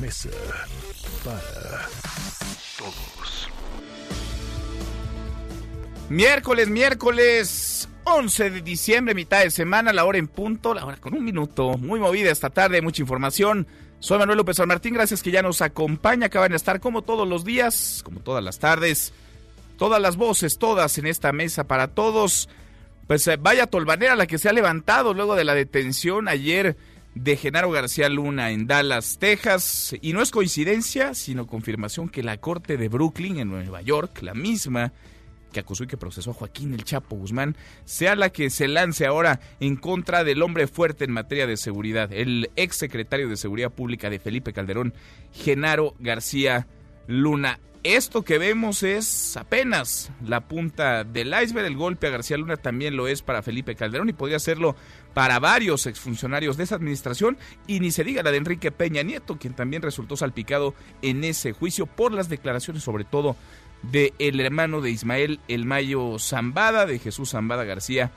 Mesa para Todos. Miércoles, miércoles 11 de diciembre, mitad de semana, la hora en punto, la hora con un minuto. Muy movida esta tarde, mucha información. Soy Manuel López San Martín, gracias que ya nos acompaña. Acaban de estar como todos los días, como todas las tardes, todas las voces, todas en esta mesa para todos. Pues eh, vaya tolvanera la que se ha levantado luego de la detención ayer de Genaro García Luna en Dallas, Texas. Y no es coincidencia, sino confirmación que la Corte de Brooklyn, en Nueva York, la misma que acusó y que procesó a Joaquín El Chapo Guzmán, sea la que se lance ahora en contra del hombre fuerte en materia de seguridad, el ex secretario de Seguridad Pública de Felipe Calderón, Genaro García Luna. Esto que vemos es apenas la punta del iceberg. El golpe a García Luna también lo es para Felipe Calderón y podría serlo para varios exfuncionarios de esa administración y ni se diga la de Enrique Peña Nieto, quien también resultó salpicado en ese juicio por las declaraciones sobre todo de el hermano de Ismael El Mayo Zambada, de Jesús Zambada García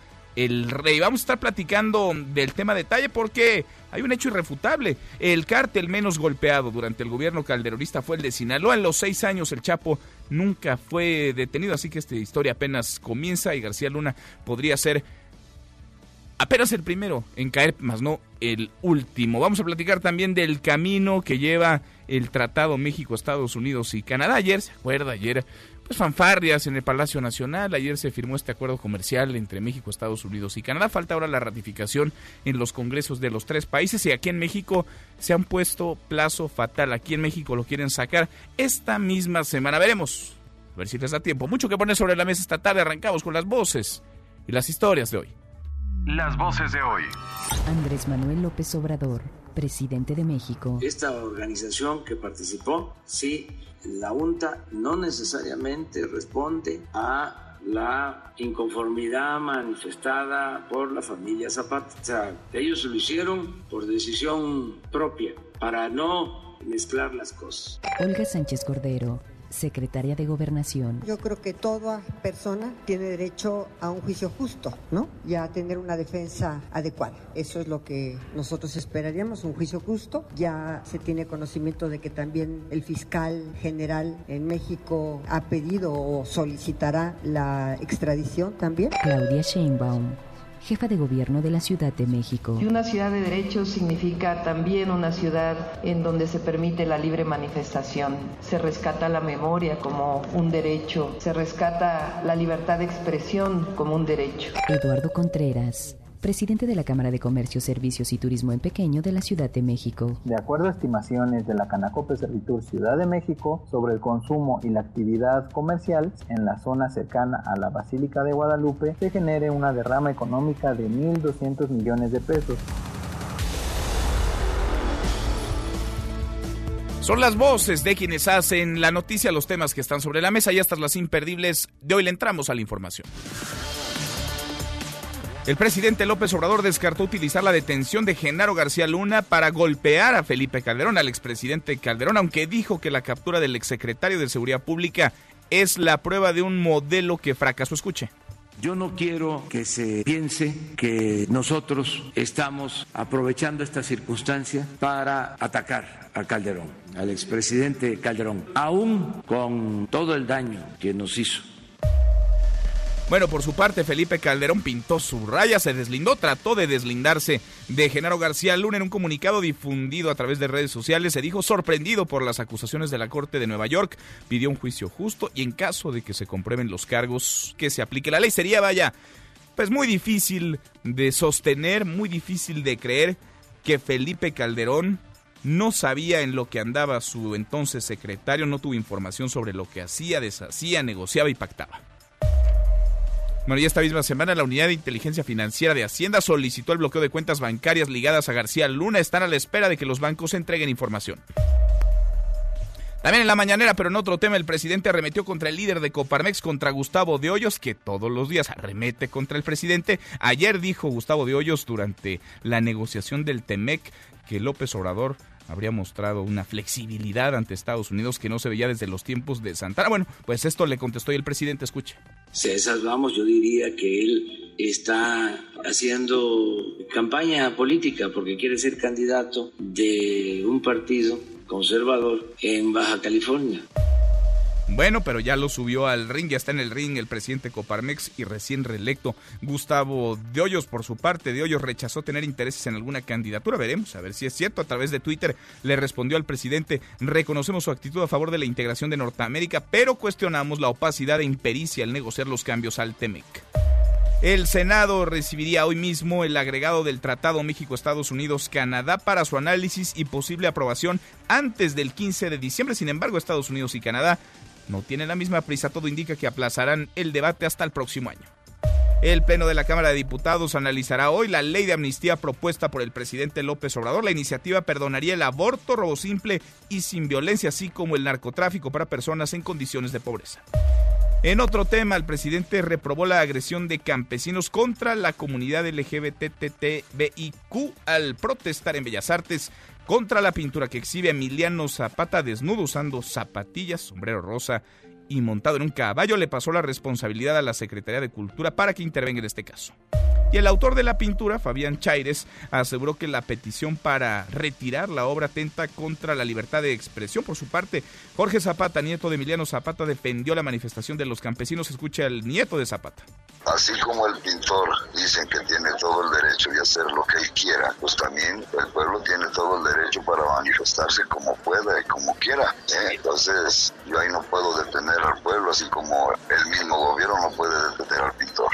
el rey. Vamos a estar platicando del tema detalle porque hay un hecho irrefutable. El cártel menos golpeado durante el gobierno calderonista fue el de Sinaloa. En los seis años el Chapo nunca fue detenido, así que esta historia apenas comienza y García Luna podría ser apenas el primero en caer, más no el último. Vamos a platicar también del camino que lleva el Tratado México, Estados Unidos y Canadá. Ayer, ¿se acuerda? Ayer pues, fanfarrias en el Palacio Nacional. Ayer se firmó este acuerdo comercial entre México, Estados Unidos y Canadá. Falta ahora la ratificación en los congresos de los tres países y aquí en México se han puesto plazo fatal. Aquí en México lo quieren sacar esta misma semana. Veremos. A ver si les da tiempo. Mucho que poner sobre la mesa esta tarde. Arrancamos con las voces y las historias de hoy. Las voces de hoy. Andrés Manuel López Obrador, presidente de México. Esta organización que participó, sí la UNTA no necesariamente responde a la inconformidad manifestada por la familia Zapata. Ellos lo hicieron por decisión propia, para no mezclar las cosas. Olga Sánchez Cordero, secretaria de Gobernación. Yo creo que toda persona tiene derecho a un juicio justo, ¿no? Y a tener una defensa adecuada. Eso es lo que nosotros esperaríamos, un juicio justo. Ya se tiene conocimiento de que también el fiscal general en México ha pedido o solicitará la extradición también. Claudia Sheinbaum jefa de gobierno de la Ciudad de México. Y una ciudad de derechos significa también una ciudad en donde se permite la libre manifestación, se rescata la memoria como un derecho, se rescata la libertad de expresión como un derecho. Eduardo Contreras presidente de la Cámara de Comercio, Servicios y Turismo en Pequeño de la Ciudad de México. De acuerdo a estimaciones de la Canacope Servitur Ciudad de México sobre el consumo y la actividad comercial en la zona cercana a la Basílica de Guadalupe, se genere una derrama económica de 1.200 millones de pesos. Son las voces de quienes hacen la noticia, los temas que están sobre la mesa y estas las imperdibles. De hoy le entramos a la información. El presidente López Obrador descartó utilizar la detención de Genaro García Luna para golpear a Felipe Calderón, al expresidente Calderón, aunque dijo que la captura del exsecretario de Seguridad Pública es la prueba de un modelo que fracasó. Escuche. Yo no quiero que se piense que nosotros estamos aprovechando esta circunstancia para atacar a Calderón, al expresidente Calderón, aún con todo el daño que nos hizo bueno, por su parte, Felipe Calderón pintó su raya, se deslindó, trató de deslindarse de Genaro García Luna en un comunicado difundido a través de redes sociales. Se dijo sorprendido por las acusaciones de la Corte de Nueva York, pidió un juicio justo y en caso de que se comprueben los cargos, que se aplique la ley. Sería, vaya, pues muy difícil de sostener, muy difícil de creer que Felipe Calderón no sabía en lo que andaba su entonces secretario, no tuvo información sobre lo que hacía, deshacía, negociaba y pactaba. Bueno, y esta misma semana la Unidad de Inteligencia Financiera de Hacienda solicitó el bloqueo de cuentas bancarias ligadas a García Luna. Están a la espera de que los bancos entreguen información. También en la mañanera, pero en otro tema, el presidente arremetió contra el líder de Coparmex, contra Gustavo de Hoyos, que todos los días arremete contra el presidente. Ayer dijo Gustavo de Hoyos durante la negociación del TEMEC que López Obrador habría mostrado una flexibilidad ante Estados Unidos que no se veía desde los tiempos de Santana. Bueno, pues esto le contestó y el presidente, escuche. Esas vamos, yo diría que él está haciendo campaña política porque quiere ser candidato de un partido conservador en Baja California. Bueno, pero ya lo subió al ring, ya está en el ring el presidente Coparmex y recién reelecto Gustavo de Hoyos. Por su parte, de Hoyos rechazó tener intereses en alguna candidatura. Veremos a ver si es cierto. A través de Twitter le respondió al presidente, reconocemos su actitud a favor de la integración de Norteamérica, pero cuestionamos la opacidad e impericia al negociar los cambios al TEMEC. El Senado recibiría hoy mismo el agregado del Tratado México-Estados Unidos-Canadá para su análisis y posible aprobación antes del 15 de diciembre. Sin embargo, Estados Unidos y Canadá no tienen la misma prisa. Todo indica que aplazarán el debate hasta el próximo año. El Pleno de la Cámara de Diputados analizará hoy la ley de amnistía propuesta por el presidente López Obrador. La iniciativa perdonaría el aborto, robo simple y sin violencia, así como el narcotráfico para personas en condiciones de pobreza. En otro tema, el presidente reprobó la agresión de campesinos contra la comunidad LGBTTBIQ al protestar en Bellas Artes contra la pintura que exhibe Emiliano Zapata desnudo usando zapatillas, sombrero rosa y montado en un caballo. Le pasó la responsabilidad a la Secretaría de Cultura para que intervenga en este caso. Y el autor de la pintura, Fabián Chaires, aseguró que la petición para retirar la obra atenta contra la libertad de expresión. Por su parte, Jorge Zapata, nieto de Emiliano Zapata, defendió la manifestación de los campesinos. Escucha al nieto de Zapata. Así como el pintor dicen que tiene todo el derecho de hacer lo que él quiera, pues también el pueblo tiene todo el derecho para manifestarse como pueda y como quiera. ¿eh? Entonces, yo ahí no puedo detener al pueblo, así como el mismo gobierno no puede detener al pintor.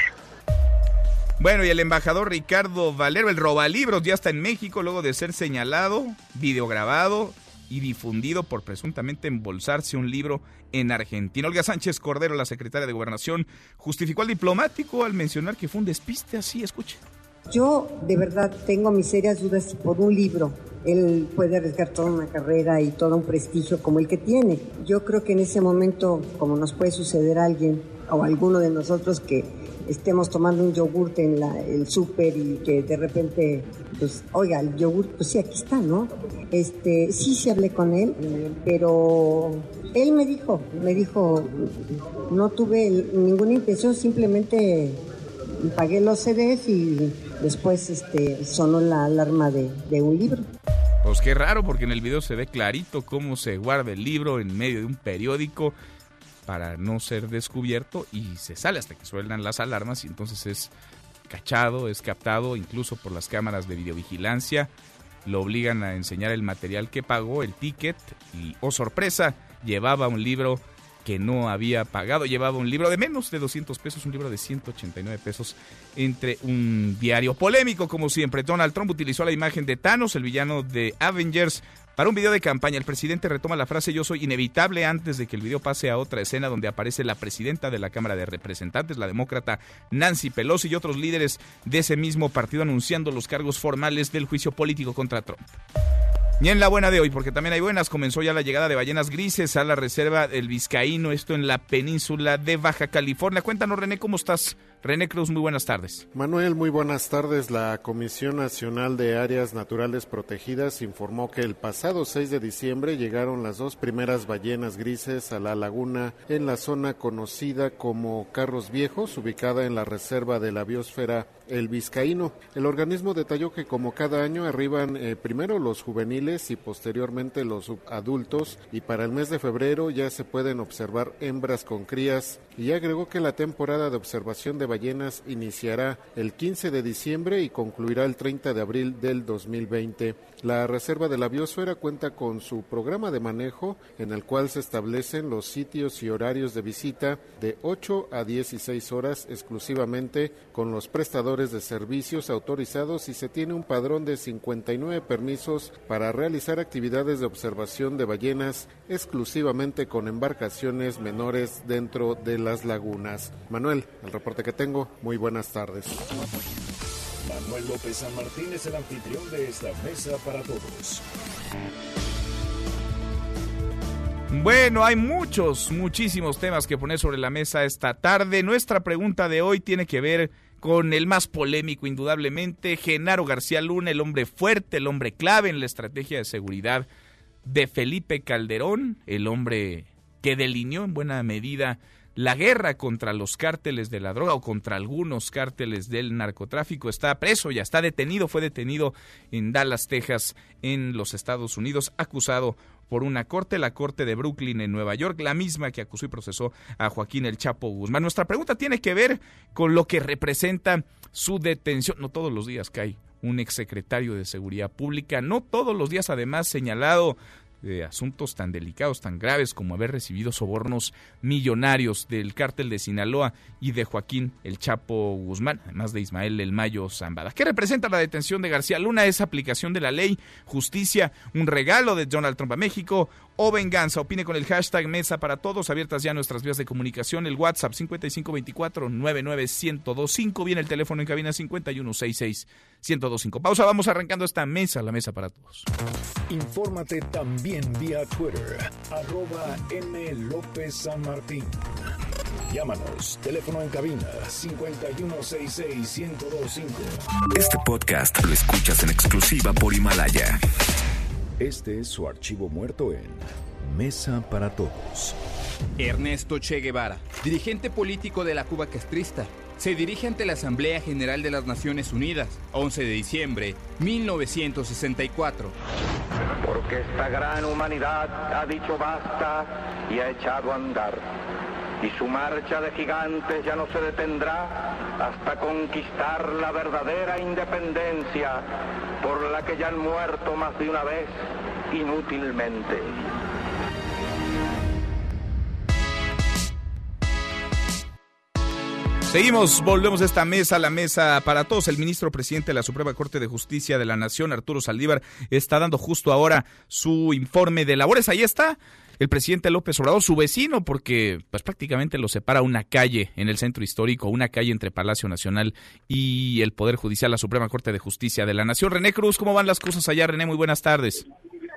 Bueno, y el embajador Ricardo Valero, el robalibros, ya está en México luego de ser señalado, videograbado y difundido por presuntamente embolsarse un libro en Argentina. Olga Sánchez Cordero, la secretaria de Gobernación, justificó al diplomático al mencionar que fue un despiste así, escuche. Yo de verdad tengo mis serias dudas si por un libro él puede arriesgar toda una carrera y todo un prestigio como el que tiene. Yo creo que en ese momento, como nos puede suceder a alguien o a alguno de nosotros que estemos tomando un yogurt en la, el súper y que de repente, pues, oiga, el yogurt, pues sí, aquí está, ¿no? Este, sí, sí hablé con él, pero él me dijo, me dijo, no tuve ninguna intención, simplemente pagué los CDs y después este, sonó la alarma de, de un libro. Pues qué raro, porque en el video se ve clarito cómo se guarda el libro en medio de un periódico para no ser descubierto y se sale hasta que suenan las alarmas y entonces es cachado, es captado incluso por las cámaras de videovigilancia, lo obligan a enseñar el material que pagó, el ticket y, oh sorpresa, llevaba un libro que no había pagado, llevaba un libro de menos de 200 pesos, un libro de 189 pesos entre un diario polémico como siempre. Donald Trump utilizó la imagen de Thanos, el villano de Avengers, para un video de campaña, el presidente retoma la frase yo soy inevitable antes de que el video pase a otra escena donde aparece la presidenta de la Cámara de Representantes, la demócrata Nancy Pelosi y otros líderes de ese mismo partido anunciando los cargos formales del juicio político contra Trump. Y en la buena de hoy, porque también hay buenas, comenzó ya la llegada de ballenas grises a la reserva del Vizcaíno, esto en la península de Baja California. Cuéntanos, René, ¿cómo estás? René Cruz, muy buenas tardes. Manuel, muy buenas tardes. La Comisión Nacional de Áreas Naturales Protegidas informó que el pasado 6 de diciembre llegaron las dos primeras ballenas grises a la laguna en la zona conocida como Carros Viejos, ubicada en la reserva de la biosfera El Vizcaíno. El organismo detalló que como cada año arriban eh, primero los juveniles y posteriormente los adultos y para el mes de febrero ya se pueden observar hembras con crías y agregó que la temporada de observación de ballenas iniciará el 15 de diciembre y concluirá el 30 de abril del 2020. La Reserva de la Biosfera cuenta con su programa de manejo en el cual se establecen los sitios y horarios de visita de 8 a 16 horas exclusivamente con los prestadores de servicios autorizados y se tiene un padrón de 59 permisos para realizar actividades de observación de ballenas exclusivamente con embarcaciones menores dentro de las lagunas. Manuel, el reporte que tengo, muy buenas tardes. Manuel López San Martín es el anfitrión de esta mesa para todos. Bueno, hay muchos, muchísimos temas que poner sobre la mesa esta tarde. Nuestra pregunta de hoy tiene que ver con el más polémico, indudablemente, Genaro García Luna, el hombre fuerte, el hombre clave en la estrategia de seguridad de Felipe Calderón, el hombre que delineó en buena medida la guerra contra los cárteles de la droga o contra algunos cárteles del narcotráfico. Está preso, ya está detenido, fue detenido en Dallas, Texas, en los Estados Unidos, acusado por una corte, la corte de Brooklyn en Nueva York, la misma que acusó y procesó a Joaquín El Chapo Guzmán. Nuestra pregunta tiene que ver con lo que representa su detención. No todos los días cae un exsecretario de Seguridad Pública, no todos los días además señalado de asuntos tan delicados, tan graves como haber recibido sobornos millonarios del cártel de Sinaloa y de Joaquín El Chapo Guzmán, además de Ismael El Mayo Zambada. ¿Qué representa la detención de García Luna? ¿Es aplicación de la ley, justicia, un regalo de Donald Trump a México o venganza? Opine con el hashtag Mesa para Todos, abiertas ya nuestras vías de comunicación, el WhatsApp 5524-99125, viene el teléfono en cabina 5166-1025. Pausa, vamos arrancando esta mesa, la Mesa para Todos. Infórmate también vía Twitter, arroba M. López San Martín. Llámanos, teléfono en cabina 5166-1025. Este podcast lo escuchas en exclusiva por Himalaya. Este es su archivo muerto en Mesa para Todos. Ernesto Che Guevara, dirigente político de la Cuba castrista, se dirige ante la Asamblea General de las Naciones Unidas, 11 de diciembre 1964. Porque esta gran humanidad ha dicho basta y ha echado a andar. Y su marcha de gigantes ya no se detendrá hasta conquistar la verdadera independencia por la que ya han muerto más de una vez inútilmente. Seguimos, volvemos a esta mesa, la mesa para todos. El ministro presidente de la Suprema Corte de Justicia de la Nación, Arturo Saldívar, está dando justo ahora su informe de labores. Ahí está el presidente López Obrador, su vecino, porque pues prácticamente lo separa una calle en el centro histórico, una calle entre Palacio Nacional y el Poder Judicial, la Suprema Corte de Justicia de la Nación. René Cruz, ¿cómo van las cosas allá? René, muy buenas tardes.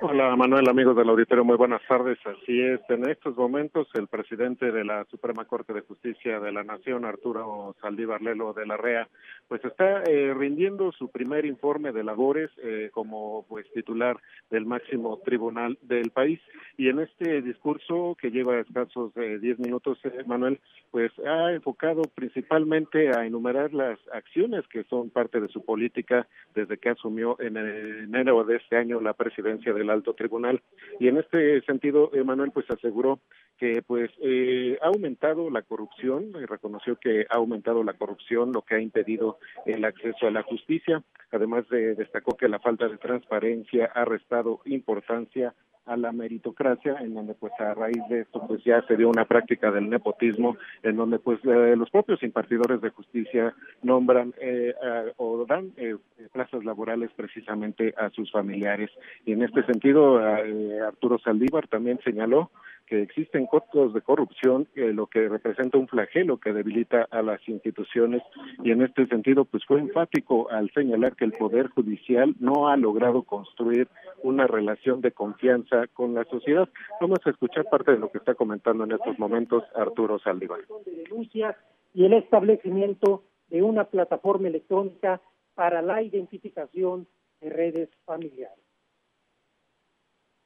Hola Manuel, amigos del auditorio, muy buenas tardes. Así es, en estos momentos el presidente de la Suprema Corte de Justicia de la Nación, Arturo Saldívar Lelo de la REA, pues está eh, rindiendo su primer informe de labores eh, como pues titular del máximo tribunal del país. Y en este discurso que lleva escasos eh, diez minutos, Manuel, pues ha enfocado principalmente a enumerar las acciones que son parte de su política desde que asumió en enero de este año la presidencia alto tribunal. Y en este sentido Manuel pues aseguró que pues eh, ha aumentado la corrupción y reconoció que ha aumentado la corrupción lo que ha impedido el acceso a la justicia. Además de destacó que la falta de transparencia ha restado importancia a la meritocracia, en donde pues a raíz de esto pues ya se dio una práctica del nepotismo, en donde pues eh, los propios impartidores de justicia nombran eh, o dan eh, plazas laborales precisamente a sus familiares. Y en este sentido, Arturo Saldívar también señaló que existen costos de corrupción, lo que representa un flagelo que debilita a las instituciones y en este sentido pues fue enfático al señalar que el Poder Judicial no ha logrado construir una relación de confianza con la sociedad. Vamos a escuchar parte de lo que está comentando en estos momentos Arturo Saldívar. y el establecimiento de una plataforma electrónica para la identificación de redes familiares.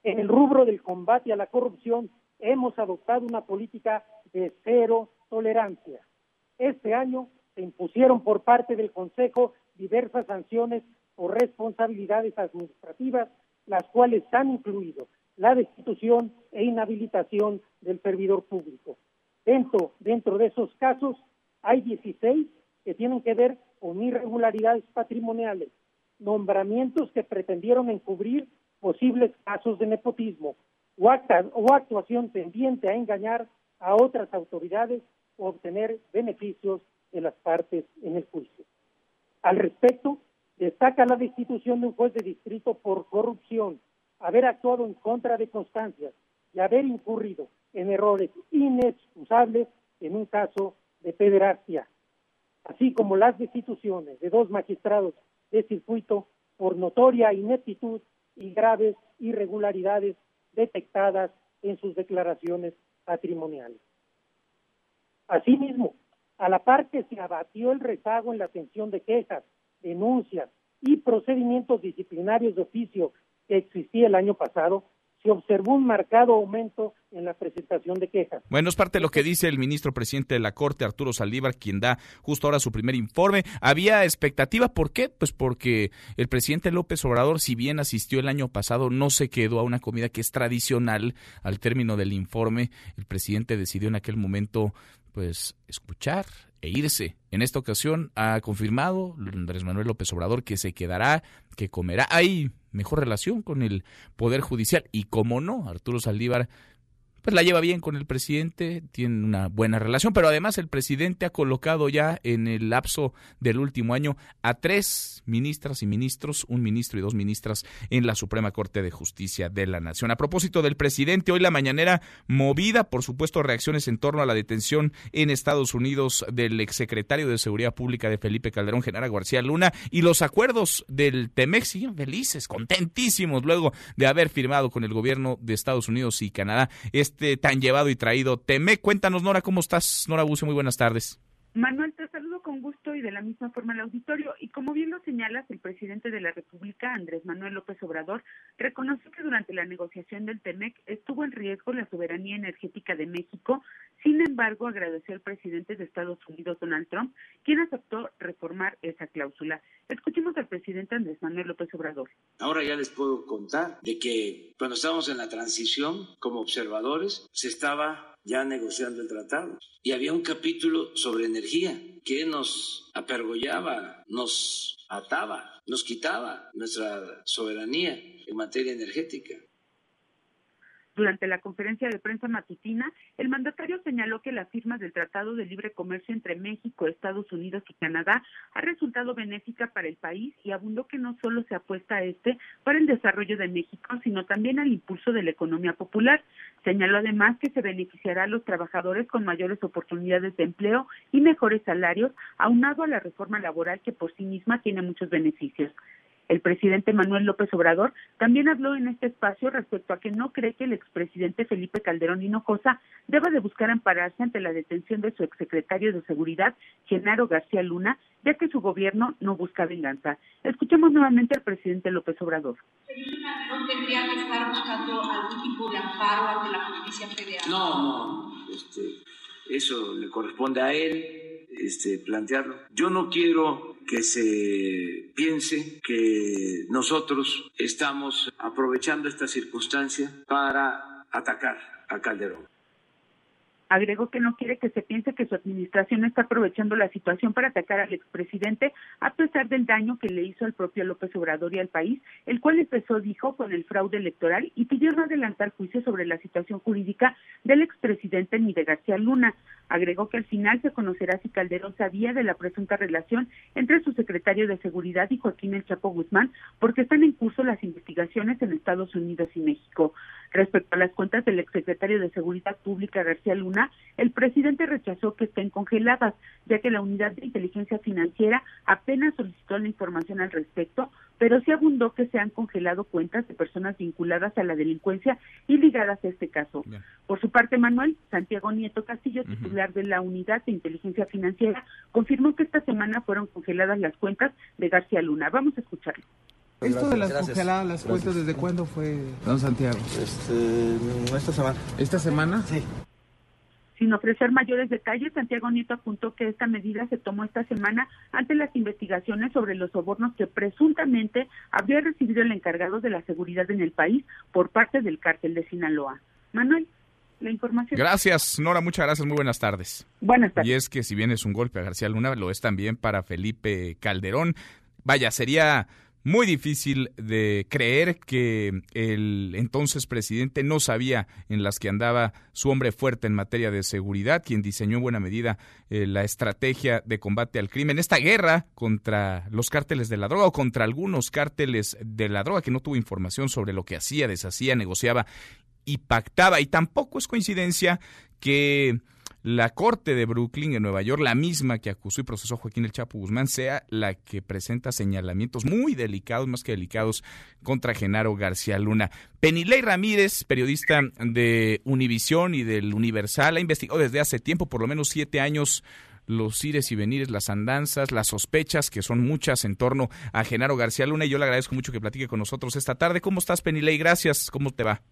En el rubro del combate a la corrupción hemos adoptado una política de cero tolerancia. Este año se impusieron por parte del Consejo diversas sanciones o responsabilidades administrativas, las cuales han incluido la destitución e inhabilitación del servidor público. Dentro, de esos casos hay 16 que tienen que ver con irregularidades patrimoniales, nombramientos que pretendieron encubrir posibles casos de nepotismo o, o actuación tendiente a engañar a otras autoridades o obtener beneficios de las partes en el juicio. Al respecto, destaca la destitución de un juez de distrito por corrupción, haber actuado en contra de constancias y haber incurrido en errores inexcusables en un caso de pederastia, así como las destituciones de dos magistrados de circuito por notoria ineptitud y graves irregularidades detectadas en sus declaraciones patrimoniales. Asimismo, a la par que se abatió el rezago en la atención de quejas, denuncias y procedimientos disciplinarios de oficio que existía el año pasado, se observó un marcado aumento en la presentación de quejas. Bueno, es parte de lo que dice el ministro presidente de la Corte, Arturo Saldívar, quien da justo ahora su primer informe. Había expectativa, ¿por qué? Pues porque el presidente López Obrador, si bien asistió el año pasado, no se quedó a una comida que es tradicional al término del informe. El presidente decidió en aquel momento, pues, escuchar e irse. En esta ocasión ha confirmado Andrés Manuel López Obrador que se quedará, que comerá. Hay mejor relación con el Poder Judicial y, como no, Arturo Saldívar pues la lleva bien con el presidente, tiene una buena relación, pero además el presidente ha colocado ya en el lapso del último año a tres ministras y ministros, un ministro y dos ministras en la Suprema Corte de Justicia de la Nación. A propósito del presidente, hoy la mañanera movida, por supuesto, reacciones en torno a la detención en Estados Unidos del exsecretario de Seguridad Pública de Felipe Calderón, Genara García Luna, y los acuerdos del TEMEX siguen felices, contentísimos, luego de haber firmado con el gobierno de Estados Unidos y Canadá este tan llevado y traído Teme. Cuéntanos, Nora, ¿cómo estás? Nora Bucio, muy buenas tardes. Manuel, te saludo con gusto y de la misma forma al auditorio. Y como bien lo señalas, el presidente de la República, Andrés Manuel López Obrador, reconoció que durante la negociación del TEMEC estuvo en riesgo la soberanía energética de México. Sin embargo, agradeció al presidente de Estados Unidos, Donald Trump, quien aceptó reformar esa cláusula. Escuchemos al presidente Andrés Manuel López Obrador. Ahora ya les puedo contar de que cuando estábamos en la transición como observadores, se estaba ya negociando el tratado. Y había un capítulo sobre energía que nos apergollaba, nos ataba, nos quitaba nuestra soberanía en materia energética. Durante la conferencia de prensa matutina, el mandatario señaló que la firma del Tratado de Libre Comercio entre México, Estados Unidos y Canadá ha resultado benéfica para el país y abundó que no solo se apuesta a este para el desarrollo de México, sino también al impulso de la economía popular. Señaló además que se beneficiará a los trabajadores con mayores oportunidades de empleo y mejores salarios, aunado a la reforma laboral que por sí misma tiene muchos beneficios. El presidente Manuel López Obrador también habló en este espacio respecto a que no cree que el expresidente Felipe Calderón Hinojosa deba de buscar ampararse ante la detención de su exsecretario de Seguridad, Genaro García Luna, ya que su gobierno no busca venganza. Escuchemos nuevamente al presidente López Obrador. Felipe Calderón tendría que estar buscando algún tipo de amparo ante la justicia federal. No, no, este, eso le corresponde a él este, plantearlo. Yo no quiero que se piense que nosotros estamos aprovechando esta circunstancia para atacar a Calderón. Agregó que no quiere que se piense que su administración está aprovechando la situación para atacar al expresidente a pesar del daño que le hizo al propio López Obrador y al país, el cual empezó, dijo, con el fraude electoral y pidió no adelantar juicio sobre la situación jurídica del expresidente ni de García Luna. Agregó que al final se conocerá si Calderón sabía de la presunta relación entre su secretario de Seguridad y Joaquín El Chapo Guzmán, porque están en curso las investigaciones en Estados Unidos y México. Respecto a las cuentas del exsecretario de Seguridad Pública García Luna, el presidente rechazó que estén congeladas, ya que la unidad de inteligencia financiera apenas solicitó la información al respecto, pero sí abundó que se han congelado cuentas de personas vinculadas a la delincuencia y ligadas a este caso. Por su parte, Manuel Santiago Nieto Castillo, titular de la unidad de inteligencia financiera, confirmó que esta semana fueron congeladas las cuentas de García Luna. Vamos a escucharlo. ¿Esto de las congeladas las cuentas desde cuándo fue, don Santiago? Este, esta semana. ¿Esta semana? Sí. Sin ofrecer mayores detalles, Santiago Nieto apuntó que esta medida se tomó esta semana ante las investigaciones sobre los sobornos que presuntamente habría recibido el encargado de la seguridad en el país por parte del cártel de Sinaloa. Manuel, la información. Gracias, Nora, muchas gracias, muy buenas tardes. Buenas tardes. Y es que si bien es un golpe a García Luna, lo es también para Felipe Calderón. Vaya, sería muy difícil de creer que el entonces presidente no sabía en las que andaba su hombre fuerte en materia de seguridad, quien diseñó en buena medida eh, la estrategia de combate al crimen, esta guerra contra los cárteles de la droga o contra algunos cárteles de la droga que no tuvo información sobre lo que hacía, deshacía, negociaba y pactaba. Y tampoco es coincidencia que la Corte de Brooklyn en Nueva York, la misma que acusó y procesó a Joaquín El Chapo Guzmán, sea la que presenta señalamientos muy delicados, más que delicados, contra Genaro García Luna. Penilei Ramírez, periodista de Univisión y del Universal, ha investigado desde hace tiempo, por lo menos siete años, los ires y venires, las andanzas, las sospechas, que son muchas en torno a Genaro García Luna. Y yo le agradezco mucho que platique con nosotros esta tarde. ¿Cómo estás, Penilei? Gracias. ¿Cómo te va?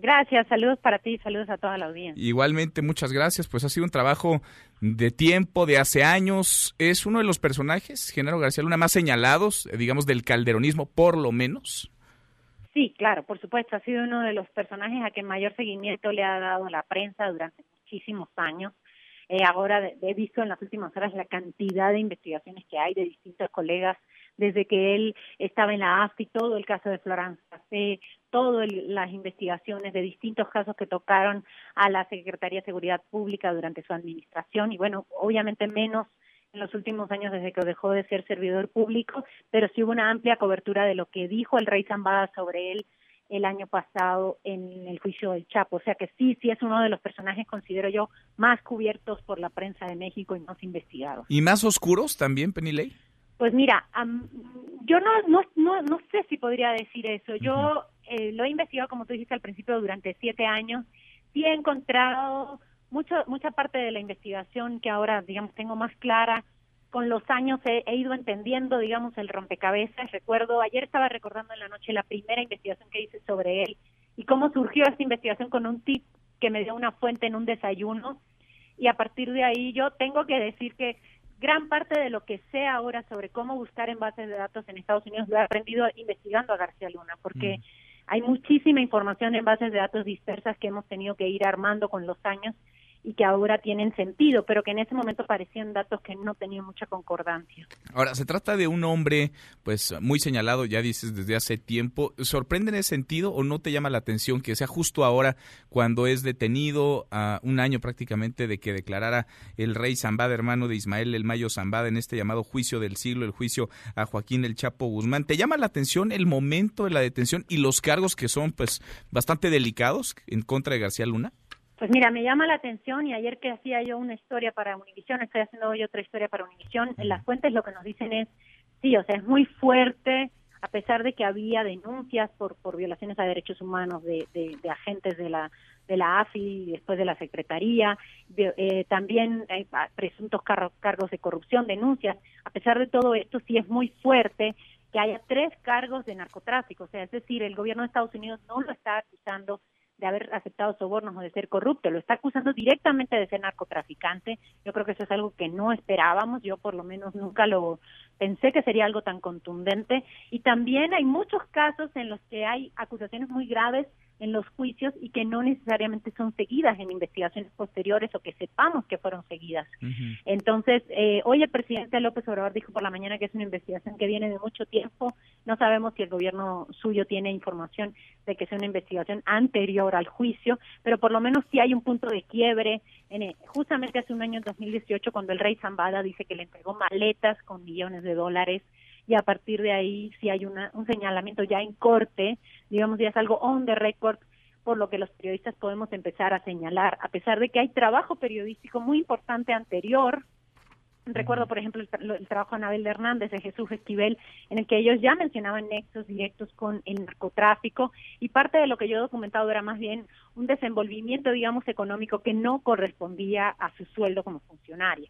Gracias, saludos para ti, saludos a toda la audiencia. Igualmente, muchas gracias. Pues ha sido un trabajo de tiempo, de hace años. Es uno de los personajes, Genaro García Luna, más señalados, eh, digamos, del calderonismo, por lo menos. Sí, claro, por supuesto. Ha sido uno de los personajes a que mayor seguimiento le ha dado la prensa durante muchísimos años. Eh, ahora he visto en las últimas horas la cantidad de investigaciones que hay de distintos colegas desde que él estaba en la AFI, todo el caso de Florence Café, todas las investigaciones de distintos casos que tocaron a la Secretaría de Seguridad Pública durante su administración y bueno, obviamente menos en los últimos años desde que dejó de ser servidor público, pero sí hubo una amplia cobertura de lo que dijo el rey Zambada sobre él el año pasado en el juicio del Chapo. O sea que sí, sí es uno de los personajes, considero yo, más cubiertos por la prensa de México y más investigados. ¿Y más oscuros también, Penilei? Pues mira, yo no, no, no, no sé si podría decir eso. Yo eh, lo he investigado, como tú dijiste al principio, durante siete años. Sí he encontrado mucho, mucha parte de la investigación que ahora, digamos, tengo más clara. Con los años he, he, ido entendiendo, digamos, el rompecabezas. Recuerdo, ayer estaba recordando en la noche la primera investigación que hice sobre él y cómo surgió esta investigación con un tip que me dio una fuente en un desayuno. Y a partir de ahí yo tengo que decir que gran parte de lo que sé ahora sobre cómo buscar en bases de datos en Estados Unidos lo he aprendido investigando a García Luna, porque mm. hay muchísima información en bases de datos dispersas que hemos tenido que ir armando con los años y que ahora tienen sentido, pero que en ese momento parecían datos que no tenían mucha concordancia. Ahora, se trata de un hombre, pues, muy señalado, ya dices, desde hace tiempo. ¿Sorprende en ese sentido o no te llama la atención que sea justo ahora, cuando es detenido a un año prácticamente de que declarara el rey Zambada, hermano de Ismael el Mayo Zambada, en este llamado juicio del siglo, el juicio a Joaquín el Chapo Guzmán? ¿Te llama la atención el momento de la detención y los cargos que son, pues, bastante delicados en contra de García Luna? Pues mira, me llama la atención y ayer que hacía yo una historia para Univisión, estoy haciendo hoy otra historia para Univisión, en las fuentes lo que nos dicen es, sí, o sea, es muy fuerte, a pesar de que había denuncias por, por violaciones a derechos humanos de, de, agentes de la de la AFI y después de la Secretaría, eh, también hay presuntos cargos de corrupción, denuncias. A pesar de todo esto, sí es muy fuerte que haya tres cargos de narcotráfico, o sea, es decir, el gobierno de Estados Unidos no lo está acusando de haber aceptado sobornos o de ser corrupto, lo está acusando directamente de ser narcotraficante. Yo creo que eso es algo que no esperábamos, yo por lo menos nunca lo pensé que sería algo tan contundente. Y también hay muchos casos en los que hay acusaciones muy graves en los juicios y que no necesariamente son seguidas en investigaciones posteriores o que sepamos que fueron seguidas. Entonces, eh, hoy el presidente López Obrador dijo por la mañana que es una investigación que viene de mucho tiempo. No sabemos si el gobierno suyo tiene información de que sea una investigación anterior al juicio, pero por lo menos sí hay un punto de quiebre. En, eh, justamente hace un año, en 2018, cuando el rey Zambada dice que le entregó maletas con millones de dólares y a partir de ahí si hay una, un señalamiento ya en corte, digamos ya es algo on the record, por lo que los periodistas podemos empezar a señalar, a pesar de que hay trabajo periodístico muy importante anterior. Recuerdo, por ejemplo, el, trabajo de Anabel Hernández, de Jesús Esquivel, en el que ellos ya mencionaban nexos directos con el narcotráfico y parte de lo que yo he documentado era más bien un desenvolvimiento, digamos, económico que no correspondía a su sueldo como funcionario.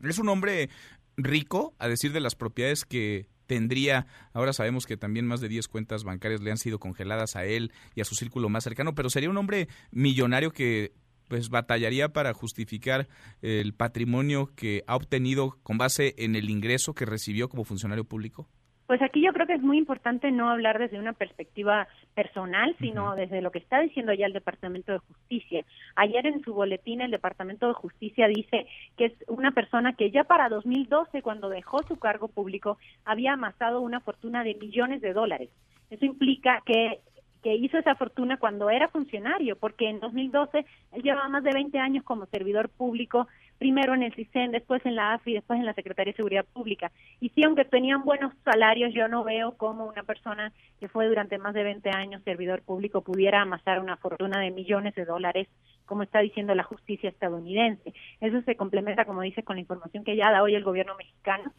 Es un hombre rico, a decir de las propiedades que tendría, ahora sabemos que también más de 10 cuentas bancarias le han sido congeladas a él y a su círculo más cercano, pero sería un hombre millonario que pues batallaría para justificar el patrimonio que ha obtenido con base en el ingreso que recibió como funcionario público. Pues aquí yo creo que es muy importante no hablar desde una perspectiva personal, sino desde lo que está diciendo ya el Departamento de Justicia. Ayer en su boletín el Departamento de Justicia dice que es una persona que ya para 2012, cuando dejó su cargo público, había amasado una fortuna de millones de dólares. Eso implica que que hizo esa fortuna cuando era funcionario, porque en 2012 él llevaba más de 20 años como servidor público, primero en el CISEN, después en la AFI, después en la Secretaría de Seguridad Pública. Y sí, aunque tenían buenos salarios, yo no veo cómo una persona que fue durante más de 20 años servidor público pudiera amasar una fortuna de millones de dólares como está diciendo la justicia estadounidense. Eso se complementa, como dice, con la información que ya da hoy el gobierno mexicano.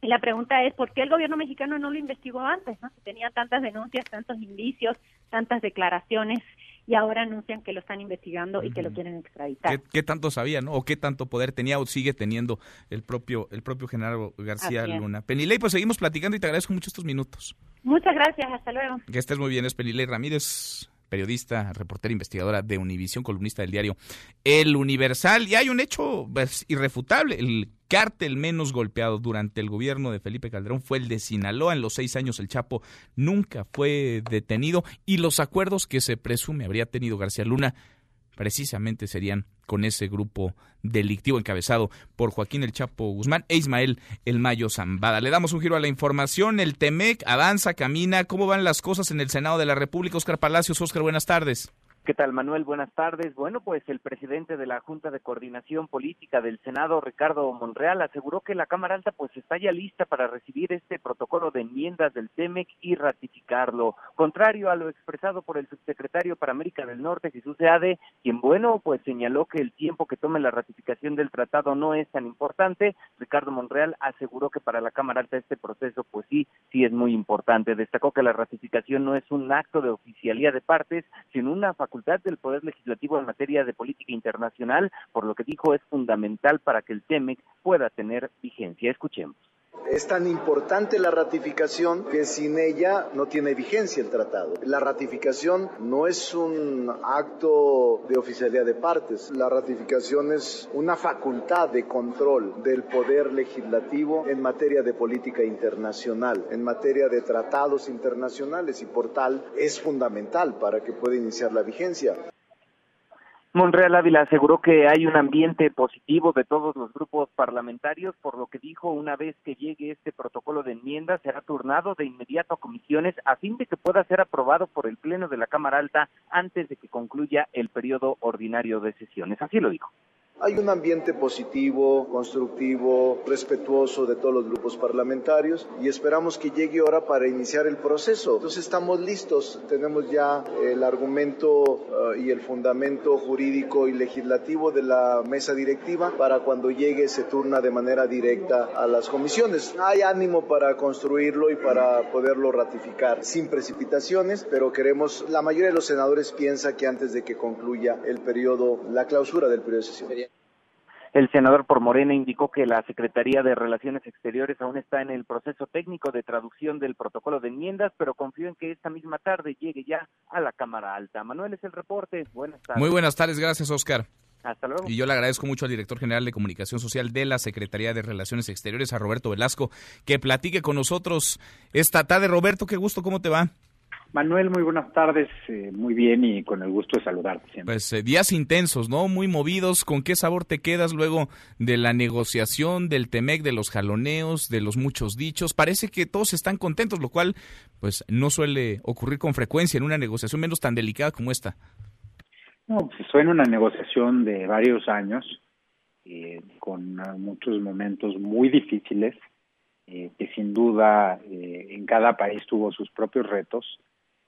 Y la pregunta es, ¿por qué el gobierno mexicano no lo investigó antes? ¿no? tenía tantas denuncias, tantos indicios, tantas declaraciones y ahora anuncian que lo están investigando y que lo quieren extraditar. ¿Qué, tanto sabía, no? ¿O qué tanto poder tenía o sigue teniendo el propio el propio general García Luna? Penilei, pues seguimos platicando y te agradezco mucho estos minutos. Muchas gracias, hasta luego. Que estés muy bien, es Penilei Ramírez periodista, reportera, investigadora de Univisión, columnista del diario El Universal. Y hay un hecho pues, irrefutable. El cártel menos golpeado durante el gobierno de Felipe Calderón fue el de Sinaloa. En los seis años el Chapo nunca fue detenido y los acuerdos que se presume habría tenido García Luna precisamente serían con ese grupo delictivo encabezado por Joaquín El Chapo Guzmán e Ismael El Mayo Zambada. Le damos un giro a la información. El TEMEC avanza, camina. ¿Cómo van las cosas en el Senado de la República? Oscar Palacios. Oscar, buenas tardes. ¿Qué tal, Manuel? Buenas tardes. Bueno, pues el presidente de la Junta de Coordinación Política del Senado, Ricardo Monreal, aseguró que la Cámara Alta pues está ya lista para recibir este protocolo de enmiendas del TEMEC y ratificarlo. Contrario a lo expresado por el subsecretario para América del Norte, Jesús Seade, quien, bueno, pues señaló que el tiempo que tome la ratificación del tratado no es tan importante, Ricardo Monreal aseguró que para la Cámara Alta este proceso pues sí, sí es muy importante. Destacó que la ratificación no es un acto de oficialía de partes, sino una facultad del Poder Legislativo en materia de política internacional, por lo que dijo es fundamental para que el TEMEC pueda tener vigencia. Escuchemos. Es tan importante la ratificación que sin ella no tiene vigencia el tratado. La ratificación no es un acto de oficialidad de partes. La ratificación es una facultad de control del poder legislativo en materia de política internacional, en materia de tratados internacionales y por tal es fundamental para que pueda iniciar la vigencia. Monreal Ávila aseguró que hay un ambiente positivo de todos los grupos parlamentarios, por lo que dijo una vez que llegue este protocolo de enmienda será turnado de inmediato a comisiones a fin de que pueda ser aprobado por el Pleno de la Cámara Alta antes de que concluya el periodo ordinario de sesiones. Así lo dijo. Hay un ambiente positivo, constructivo, respetuoso de todos los grupos parlamentarios y esperamos que llegue hora para iniciar el proceso. Entonces estamos listos, tenemos ya el argumento eh, y el fundamento jurídico y legislativo de la mesa directiva para cuando llegue se turna de manera directa a las comisiones. Hay ánimo para construirlo y para poderlo ratificar sin precipitaciones, pero queremos, la mayoría de los senadores piensa que antes de que concluya el periodo, la clausura del periodo de sesión. El senador por Morena indicó que la Secretaría de Relaciones Exteriores aún está en el proceso técnico de traducción del protocolo de enmiendas, pero confío en que esta misma tarde llegue ya a la Cámara Alta. Manuel es el reporte. Buenas tardes. Muy buenas tardes, gracias Oscar. Hasta luego. Y yo le agradezco mucho al director general de Comunicación Social de la Secretaría de Relaciones Exteriores, a Roberto Velasco, que platique con nosotros esta tarde. Roberto, qué gusto, ¿cómo te va? Manuel, muy buenas tardes, eh, muy bien y con el gusto de saludarte siempre. Pues eh, días intensos, ¿no? Muy movidos. ¿Con qué sabor te quedas luego de la negociación, del TEMEC, de los jaloneos, de los muchos dichos? Parece que todos están contentos, lo cual pues no suele ocurrir con frecuencia en una negociación menos tan delicada como esta. No, pues fue en una negociación de varios años, eh, con muchos momentos muy difíciles, que sin duda en cada país tuvo sus propios retos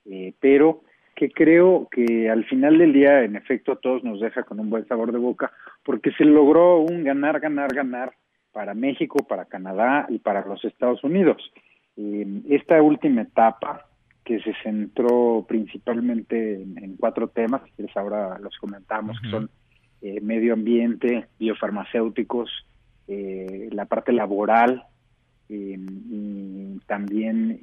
eh, pero que creo que al final del día, en efecto, a todos nos deja con un buen sabor de boca, porque se logró un ganar, ganar, ganar para México, para Canadá y para los Estados Unidos. Eh, esta última etapa, que se centró principalmente en, cuatro temas, quieres ahora los comentamos, que son eh, medio ambiente, biofarmacéuticos, la parte laboral, y también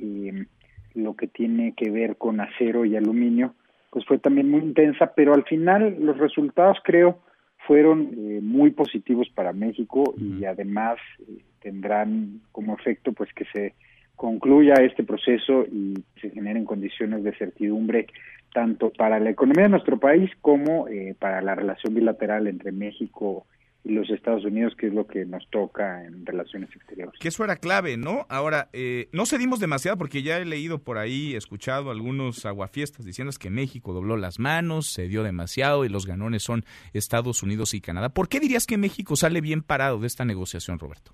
lo que tiene que ver con acero y aluminio, pues fue también muy intensa, pero al final los resultados creo fueron eh, muy positivos para México y además eh, tendrán como efecto pues que se concluya este proceso y se generen condiciones de certidumbre tanto para la economía de nuestro país como eh, para la relación bilateral entre México y los Estados Unidos, que es lo que nos toca en relaciones exteriores. Que eso era clave, ¿no? Ahora, eh, no cedimos demasiado porque ya he leído por ahí, escuchado algunos aguafiestas diciendo que México dobló las manos, cedió demasiado y los ganones son Estados Unidos y Canadá. ¿Por qué dirías que México sale bien parado de esta negociación, Roberto?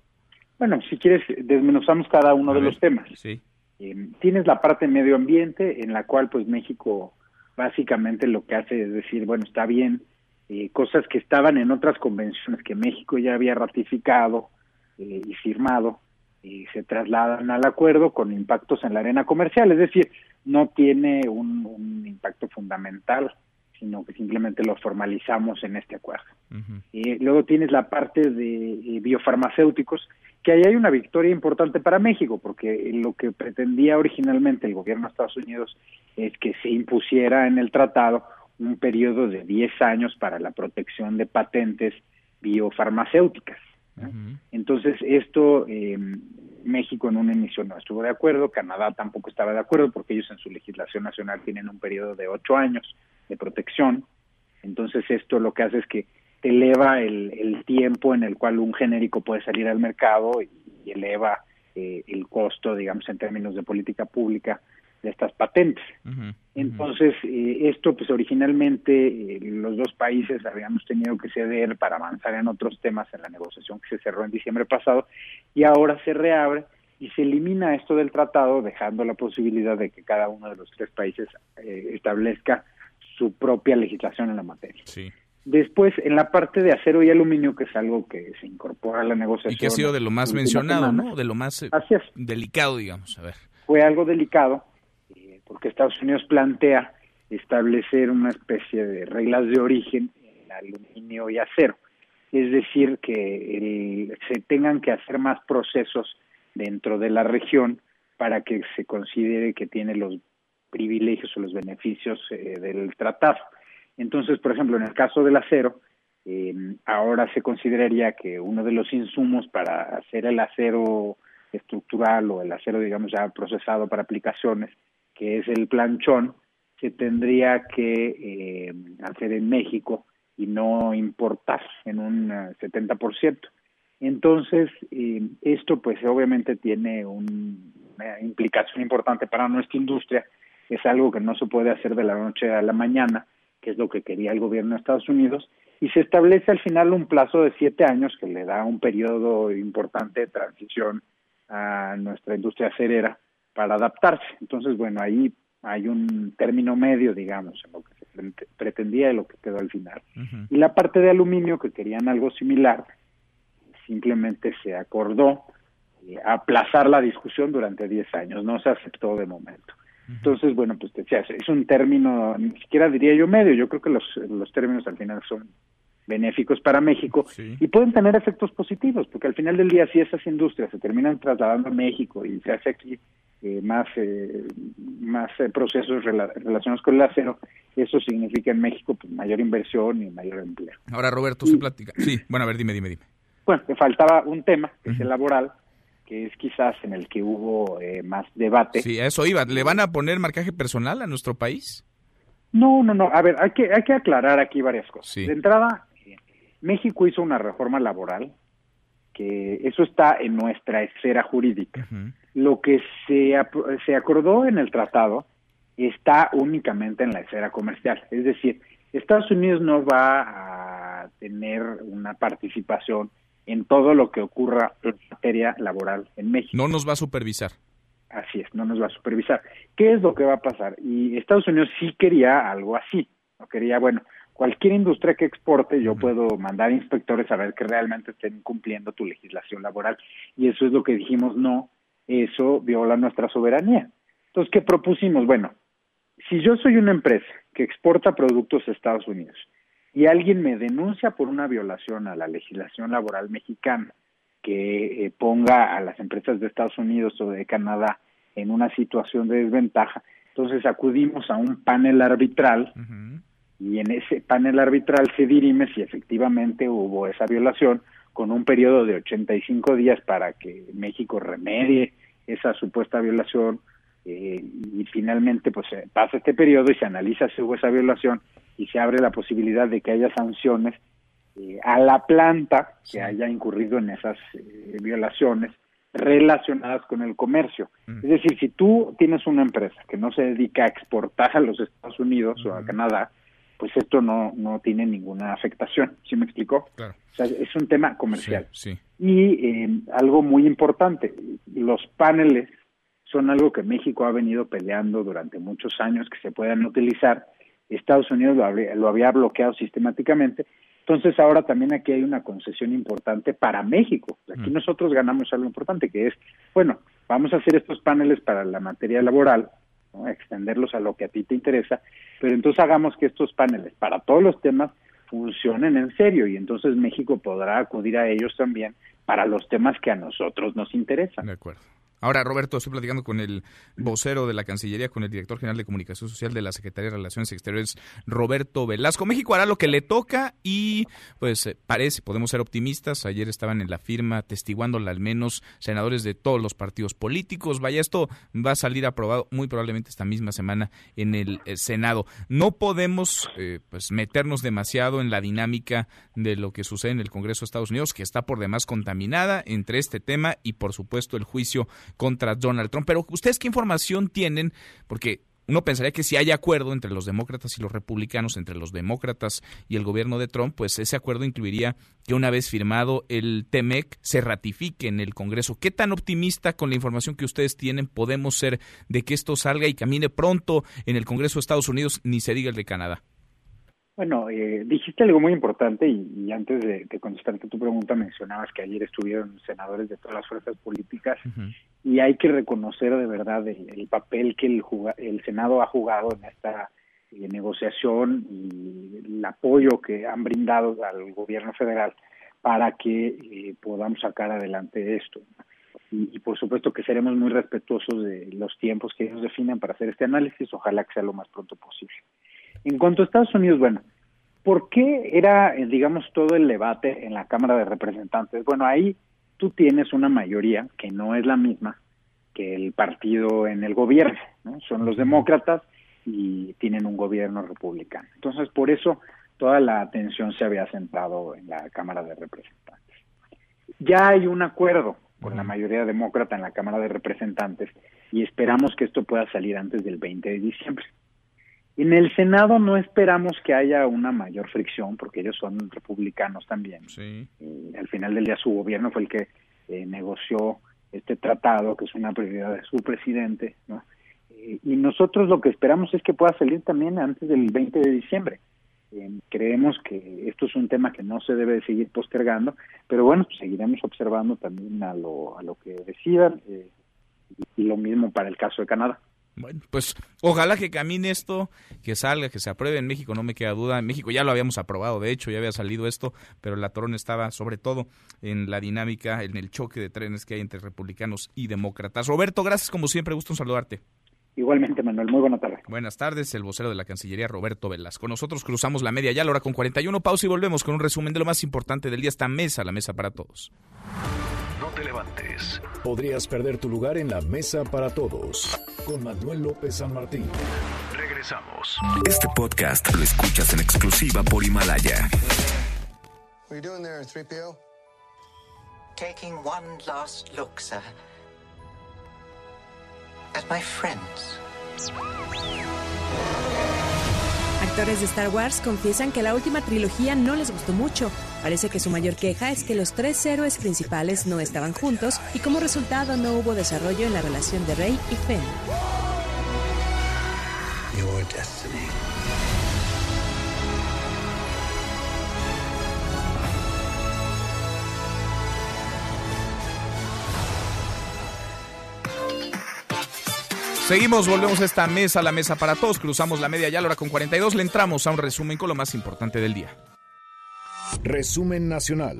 Bueno, si quieres, desmenuzamos cada uno de los temas. Sí. Eh, tienes la parte medio ambiente en la cual pues México básicamente lo que hace es decir, bueno, está bien eh, cosas que estaban en otras convenciones que México ya había ratificado eh, y firmado, y se trasladan al acuerdo con impactos en la arena comercial, es decir, no tiene un, un impacto fundamental, sino que simplemente lo formalizamos en este acuerdo. y luego tienes la parte de biofarmacéuticos, que ahí hay una victoria importante para México, porque lo que pretendía originalmente el gobierno de Estados Unidos es que se impusiera en el tratado un periodo de 10 años para la protección de patentes biofarmacéuticas. Entonces, esto eh, México en un inicio no estuvo de acuerdo, Canadá tampoco estaba de acuerdo porque ellos en su legislación nacional tienen un periodo de ocho años de protección. Entonces, esto lo que hace es que eleva el, tiempo en el cual un genérico puede salir al mercado y, eleva eh, el costo, digamos, en términos de política pública de estas patentes. Entonces, eh, esto pues originalmente eh, los dos países habíamos tenido que ceder para avanzar en otros temas en la negociación que se cerró en diciembre pasado y ahora se reabre y se elimina esto del tratado dejando la posibilidad de que cada uno de los tres países eh, establezca su propia legislación en la materia. Sí. Después, en la parte de acero y aluminio, que es algo que se incorpora a la negociación. Y que ha sido de lo más mencionado, ¿no? De lo más delicado, digamos. A ver. Fue algo delicado porque Estados Unidos plantea establecer una especie de reglas de origen en aluminio y acero, es decir, que se tengan que hacer más procesos dentro de la región para que se considere que tiene los privilegios o los beneficios eh, del tratado. Entonces, por ejemplo, en el caso del acero, eh, ahora se consideraría que uno de los insumos para hacer el acero estructural o el acero, digamos, ya procesado para aplicaciones que es el planchón, se tendría que eh, hacer en México y no importar en un 70%. Eh, Entonces, eh, esto pues obviamente tiene una implicación importante para nuestra industria, es algo que no se puede hacer de la noche a la mañana, que es lo que quería el gobierno de Estados Unidos, y se establece al final un plazo de siete años que le da un periodo importante de transición a nuestra industria acerera para adaptarse. Entonces, bueno, ahí hay un término medio, digamos, en lo que se pretendía y lo que quedó al final. Y la parte de aluminio, que querían algo similar, simplemente se acordó eh, aplazar la discusión durante 10 años, no se aceptó de momento. Entonces, bueno, pues decía, es un término, ni siquiera diría yo medio, yo creo que los, los términos al final son benéficos para México y pueden tener efectos positivos, porque al final del día si esas industrias se terminan trasladando a México y se hace aquí eh, más eh, más eh, procesos relacionados con el acero, eso significa en México pues, mayor inversión y mayor empleo. Ahora, Roberto, se platica. Sí, bueno, a ver, dime, dime, dime. Bueno, me faltaba un tema, que es el laboral, que es quizás en el que hubo más debate. Sí, eso iba. ¿Le van a poner marcaje personal a nuestro país? No, no, no. A ver, hay que, hay que aclarar aquí varias cosas. De entrada, México hizo una reforma laboral que eso está en nuestra esfera jurídica. Lo que se, se acordó en el tratado está únicamente en la esfera comercial. Es decir, Estados Unidos no va a tener una participación en todo lo que ocurra en materia laboral en México. No nos va a supervisar. Así es, no nos va a supervisar. ¿Qué es lo que va a pasar? Y Estados Unidos sí quería algo así. No quería, bueno, cualquier industria que exporte, yo puedo mandar inspectores a ver que realmente estén cumpliendo tu legislación laboral. Y eso es lo que dijimos, no, eso viola nuestra soberanía. Entonces, ¿qué propusimos? Bueno, si yo soy una empresa que exporta productos a Estados Unidos y alguien me denuncia por una violación a la legislación laboral mexicana que eh, ponga a las empresas de Estados Unidos o de Canadá en una situación de desventaja, entonces acudimos a un panel arbitral y en ese panel arbitral se dirime si efectivamente hubo esa violación con un periodo de 85 días para que México remedie esa supuesta violación eh, y finalmente pues pasa este periodo y se analiza si hubo esa violación y se abre la posibilidad de que haya sanciones eh, a la planta que haya incurrido en esas eh, violaciones relacionadas con el comercio. Mm. Es decir, si tú tienes una empresa que no se dedica a exportar a los Estados Unidos o a Canadá, pues esto no, no tiene ninguna afectación. ¿Sí me explicó? O sea, es un tema comercial. Sí, Y eh, algo muy importante, los paneles son algo que México ha venido peleando durante muchos años que se puedan utilizar, Estados Unidos lo, lo había bloqueado sistemáticamente. Entonces ahora también aquí hay una concesión importante para México. Aquí mm. nosotros ganamos algo importante, que es, bueno, vamos a hacer estos paneles para la materia laboral, extenderlos a lo que a ti te interesa, pero entonces hagamos que estos paneles para todos los temas funcionen en serio y entonces México podrá acudir a ellos también para los temas que a nosotros nos interesan. De acuerdo. Ahora, Roberto, estoy platicando con el vocero de la Cancillería, con el director general de Comunicación Social de la Secretaría de Relaciones Exteriores, Roberto Velasco. México hará lo que le toca y, pues, eh, parece, podemos ser optimistas. Ayer estaban en la firma testiguándola al menos senadores de todos los partidos políticos. Vaya, esto va a salir aprobado muy probablemente esta misma semana en el eh, Senado. No podemos, eh, pues, meternos demasiado en la dinámica de lo que sucede en el Congreso de Estados Unidos, que está por demás contaminada entre este tema y, por supuesto, el juicio contra Donald Trump. Pero ustedes qué información tienen, porque uno pensaría que si hay acuerdo entre los demócratas y los republicanos, entre los demócratas y el gobierno de Trump, pues ese acuerdo incluiría que una vez firmado el TEMEC se ratifique en el Congreso. ¿Qué tan optimista con la información que ustedes tienen podemos ser de que esto salga y camine pronto en el Congreso de Estados Unidos, ni se diga el de Canadá? Bueno, eh, dijiste algo muy importante y, antes de, contestarte tu pregunta mencionabas que ayer estuvieron senadores de todas las fuerzas políticas y hay que reconocer de verdad el, papel que el, el Senado ha jugado en esta eh, negociación y el apoyo que han brindado al gobierno federal para que eh, podamos sacar adelante esto. Y, y, por supuesto que seremos muy respetuosos de los tiempos que ellos definen para hacer este análisis, ojalá que sea lo más pronto posible. En cuanto a Estados Unidos, bueno, ¿por qué era, eh, digamos, todo el debate en la Cámara de Representantes? Bueno, ahí tú tienes una mayoría que no es la misma que el partido en el gobierno, ¿no? Son los demócratas y tienen un gobierno republicano. Entonces, por eso toda la atención se había centrado en la Cámara de Representantes. Ya hay un acuerdo con la mayoría demócrata en la Cámara de Representantes y esperamos que esto pueda salir antes del 20 de diciembre. En el Senado no esperamos que haya una mayor fricción, porque ellos son republicanos también. al final del día su gobierno fue el que eh, negoció este tratado, que es una prioridad de su presidente. ¿no? Eh, y nosotros lo que esperamos es que pueda salir también antes del 20 de diciembre. Eh, creemos que esto es un tema que no se debe de seguir postergando, pero bueno, pues seguiremos observando también a lo, a lo que decidan y lo mismo para el caso de Canadá. Bueno, pues ojalá que camine esto, que salga, que se apruebe en México, no me queda duda. En México ya lo habíamos aprobado, de hecho, ya había salido esto, pero la torón estaba sobre todo en la dinámica, en el choque de trenes que hay entre republicanos y demócratas. Roberto, gracias como siempre, gusto en saludarte. Igualmente, Manuel, muy buena tarde. Buenas tardes, el vocero de la Cancillería, Roberto Velasco. Nosotros cruzamos la media ya, la hora con 41, pausa y volvemos con un resumen de lo más importante del día, esta mesa, la mesa para todos. Te levantes. Podrías perder tu lugar en la mesa para todos con Manuel López San Martín. Regresamos. Este podcast lo escuchas en exclusiva por Himalaya. What are you doing there, 3PO? Taking one last look, sir. At my friends. Actores de Star Wars confiesan que la última trilogía no les gustó mucho. Parece que su mayor queja es que los tres héroes principales no estaban juntos y como resultado no hubo desarrollo en la relación de Rey y Finn. Seguimos, volvemos a esta mesa, la mesa para todos, cruzamos la media ya, la hora con 42, le entramos a un resumen con lo más importante del día. Resumen nacional.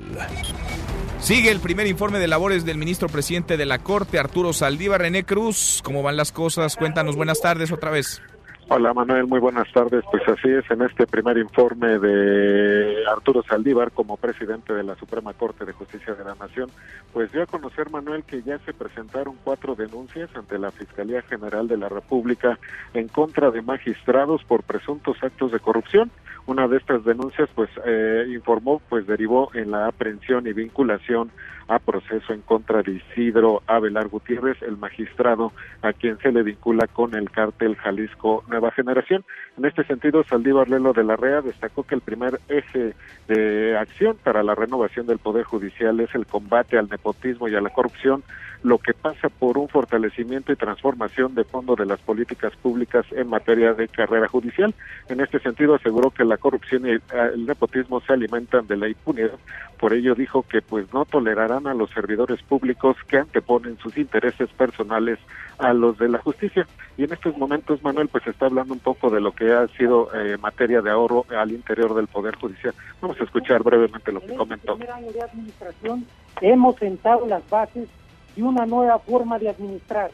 Sigue el primer informe de labores del ministro presidente de la Corte, Arturo Saldívar. René Cruz, ¿cómo van las cosas? Cuéntanos, buenas tardes otra vez. Hola Manuel, muy buenas tardes. Pues así es, en este primer informe de Arturo Saldívar como presidente de la Suprema Corte de Justicia de la Nación, pues dio a conocer Manuel que ya se presentaron cuatro denuncias ante la Fiscalía General de la República en contra de magistrados por presuntos actos de corrupción. Una de estas denuncias, pues, eh, informó, pues, derivó en la aprehensión y vinculación a proceso en contra de Isidro Abelar Gutiérrez, el magistrado a quien se le vincula con el cártel Jalisco Nueva Generación. En este sentido, Saldívar Lelo de la REA destacó que el primer eje de acción para la renovación del Poder Judicial es el combate al nepotismo y a la corrupción, lo que pasa por un fortalecimiento y transformación de fondo de las políticas públicas en materia de carrera judicial. En este sentido, aseguró que la corrupción y el nepotismo se alimentan de la impunidad. Por ello dijo que pues no tolerarán a los servidores públicos que anteponen sus intereses personales a los de la justicia. Y en estos momentos, Manuel, pues está hablando un poco de lo que ha sido eh, materia de ahorro al interior del Poder Judicial. Vamos a escuchar brevemente lo que comentó. En primer año de administración hemos sentado las bases de una nueva forma de administrar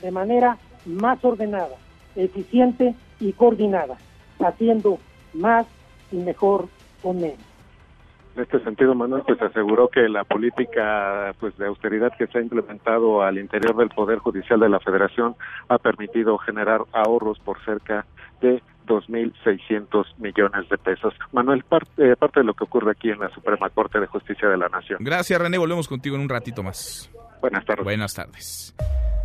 de manera más ordenada, eficiente y coordinada, haciendo más y mejor con menos. En este sentido, Manuel, pues aseguró que la política pues de austeridad que se ha implementado al interior del Poder Judicial de la Federación ha permitido generar ahorros por cerca de 2.600 millones de pesos. Manuel, parte, eh, parte de lo que ocurre aquí en la Suprema Corte de Justicia de la Nación. Gracias, René. Volvemos contigo en un ratito más. Buenas tardes. Buenas tardes.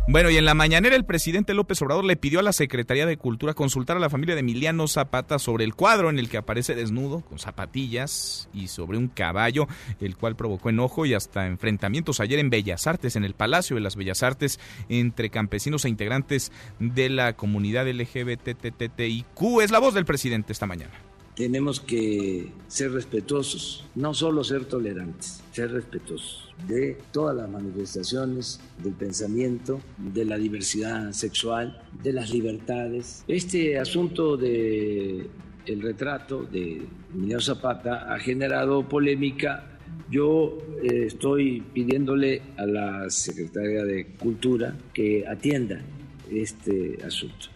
Bueno, y en la mañanera el presidente López Obrador le pidió a la Secretaría de Cultura consultar a la familia de Emiliano Zapata sobre el cuadro en el que aparece desnudo, con zapatillas y sobre un caballo, el cual provocó enojo y hasta enfrentamientos ayer en Bellas Artes, en el Palacio de las Bellas Artes, entre campesinos e integrantes de la comunidad LGBTTIQ. Es la voz del presidente esta mañana tenemos que ser respetuosos, no solo ser tolerantes, ser respetuosos de todas las manifestaciones del pensamiento, de la diversidad sexual, de las libertades. Este asunto de el retrato de Emiliano Zapata ha generado polémica. Yo eh, estoy pidiéndole a la Secretaría de Cultura que atienda este asunto.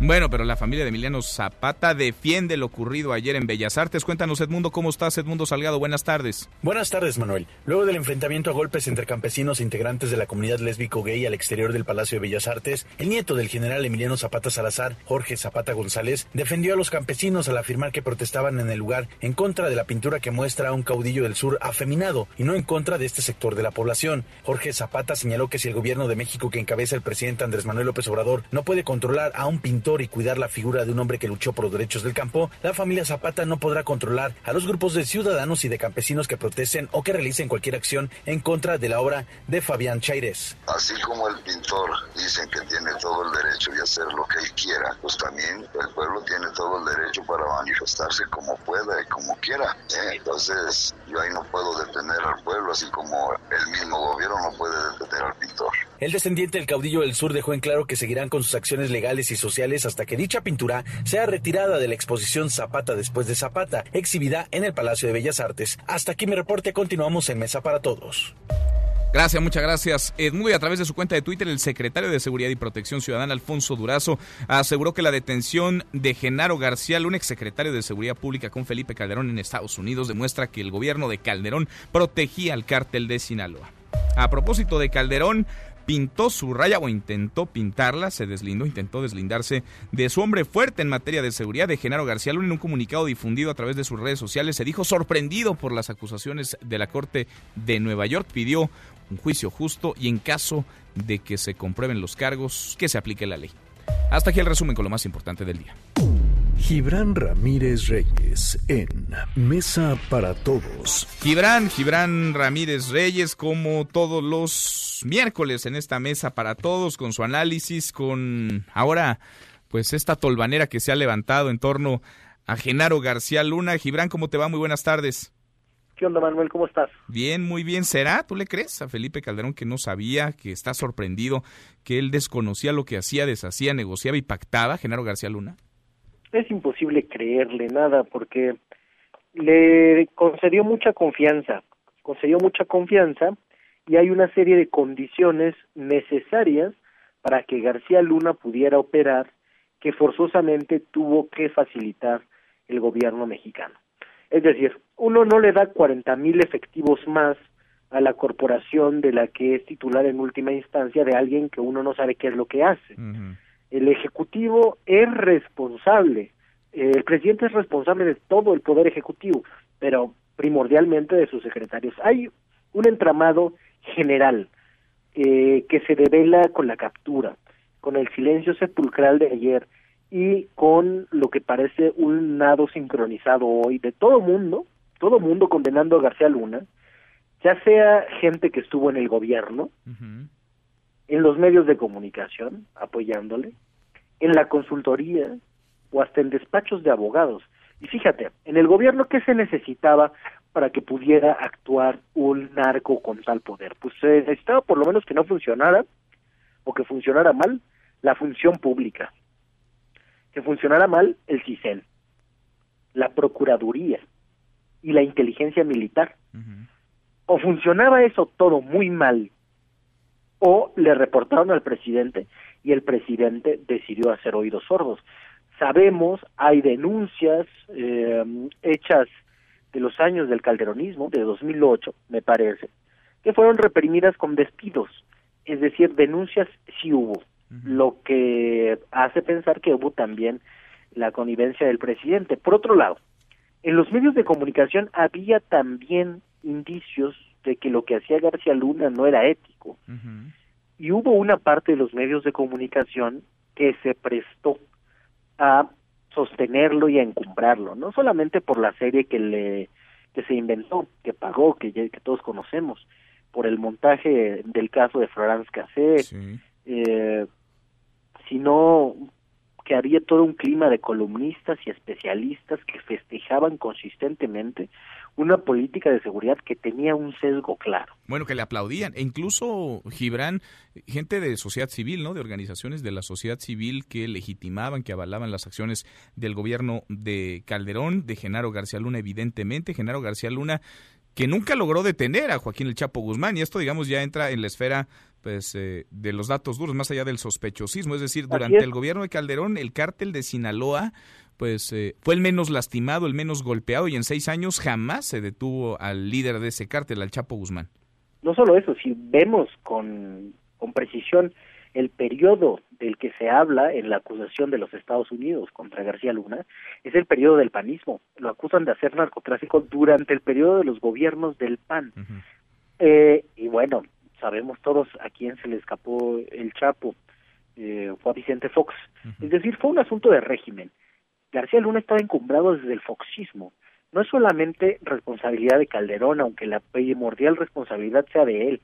Bueno, pero la familia de Emiliano Zapata defiende lo ocurrido ayer en Bellas Artes. Cuéntanos, Edmundo, ¿cómo estás? Edmundo Salgado, buenas tardes. Buenas tardes, Manuel. Luego del enfrentamiento a golpes entre campesinos e integrantes de la comunidad lésbico-gay al exterior del Palacio de Bellas Artes, el nieto del general Emiliano Zapata Salazar, Jorge Zapata González, defendió a los campesinos al afirmar que protestaban en el lugar en contra de la pintura que muestra a un caudillo del sur afeminado y no en contra de este sector de la población. Jorge Zapata señaló que si el gobierno de México que encabeza el presidente Andrés Manuel López Obrador no puede controlar a un pintor y cuidar la figura de un hombre que luchó por los derechos del campo, la familia Zapata no podrá controlar a los grupos de ciudadanos y de campesinos que protesten o que realicen cualquier acción en contra de la obra de Fabián Chaires. Así como el pintor dicen que tiene todo el derecho de hacer lo que él quiera, pues también el pueblo tiene todo el derecho para manifestarse como pueda y como quiera. ¿eh? Entonces yo ahí no puedo detener al pueblo, así como el mismo gobierno no puede detener al pintor. El descendiente del caudillo del sur dejó en claro que seguirán con sus acciones legales y sociales hasta que dicha pintura sea retirada de la exposición Zapata después de Zapata, exhibida en el Palacio de Bellas Artes. Hasta aquí mi reporte, continuamos en Mesa para Todos. Gracias, muchas gracias. Edmundo, y a través de su cuenta de Twitter, el secretario de Seguridad y Protección Ciudadana, Alfonso Durazo, aseguró que la detención de Genaro García, el exsecretario de Seguridad Pública con Felipe Calderón en Estados Unidos, demuestra que el gobierno de Calderón protegía al cártel de Sinaloa. A propósito de Calderón, pintó su raya o intentó pintarla, se deslindó, intentó deslindarse de su hombre fuerte en materia de seguridad de Genaro García Luna en un comunicado difundido a través de sus redes sociales. Se dijo sorprendido por las acusaciones de la Corte de Nueva York, pidió un juicio justo y en caso de que se comprueben los cargos, que se aplique la ley. Hasta aquí el resumen con lo más importante del día. Gibran Ramírez Reyes en Mesa para Todos. Gibran, Gibran Ramírez Reyes, como todos los miércoles en esta Mesa para Todos, con su análisis, con ahora, pues esta tolvanera que se ha levantado en torno a Genaro García Luna. Gibran, ¿cómo te va? Muy buenas tardes. ¿Qué onda, Manuel? ¿Cómo estás? Bien, muy bien. ¿Será? ¿Tú le crees a Felipe Calderón que no sabía, que está sorprendido, que él desconocía lo que hacía, deshacía, negociaba y pactaba Genaro García Luna? Es imposible creerle nada porque le concedió mucha confianza, concedió mucha confianza y hay una serie de condiciones necesarias para que García Luna pudiera operar que forzosamente tuvo que facilitar el gobierno mexicano. Es decir, uno no le da cuarenta mil efectivos más a la corporación de la que es titular en última instancia de alguien que uno no sabe qué es lo que hace el Ejecutivo es responsable, el presidente es responsable de todo el Poder Ejecutivo, pero primordialmente de sus secretarios. Hay un entramado general eh, que se devela con la captura, con el silencio sepulcral de ayer y con lo que parece un nado sincronizado hoy de todo mundo, todo mundo condenando a García Luna, ya sea gente que estuvo en el gobierno, en los medios de comunicación apoyándole, en la consultoría o hasta en despachos de abogados. Y fíjate, en el gobierno, ¿qué se necesitaba para que pudiera actuar un narco con tal poder? Pues se necesitaba por lo menos que no funcionara o que funcionara mal la función pública, que funcionara mal el CISEN, la Procuraduría y la inteligencia militar. O funcionaba eso todo muy mal, o le reportaron al presidente y el presidente decidió hacer oídos sordos. Sabemos, hay denuncias eh, hechas de los años del calderonismo, de 2008, me parece, que fueron reprimidas con despidos, es decir, denuncias sí hubo, lo que hace pensar que hubo también la connivencia del presidente. Por otro lado, en los medios de comunicación había también indicios de que lo que hacía García Luna no era ético. Y hubo una parte de los medios de comunicación que se prestó a sostenerlo y a encumbrarlo, no solamente por la serie que le que se inventó, que pagó, que, que todos conocemos, por el montaje del caso de Florence Cassé, eh, sino que había todo un clima de columnistas y especialistas que festejaban consistentemente una política de seguridad que tenía un sesgo claro. Bueno, que le aplaudían, e incluso Gibran, gente de sociedad civil, ¿no? De organizaciones de la sociedad civil que legitimaban, que avalaban las acciones del gobierno de Calderón, de Genaro García Luna, evidentemente. Genaro García Luna que nunca logró detener a Joaquín el Chapo Guzmán, y esto, digamos, ya entra en la esfera pues eh, de los datos duros, más allá del sospechosismo. Es decir, durante el gobierno de Calderón, el cártel de Sinaloa pues eh, fue el menos lastimado, el menos golpeado y en seis años jamás se detuvo al líder de ese cártel, al Chapo Guzmán. No solo eso, si vemos con, con precisión el periodo del que se habla en la acusación de los Estados Unidos contra García Luna, es el periodo del panismo. Lo acusan de hacer narcotráfico durante el periodo de los gobiernos del PAN. eh, y bueno, sabemos todos a quién se le escapó el Chapo, eh, fue a Vicente Fox. Es decir, fue un asunto de régimen. García Luna estaba encumbrado desde el foxismo. No es solamente responsabilidad de Calderón, aunque la primordial responsabilidad sea de él.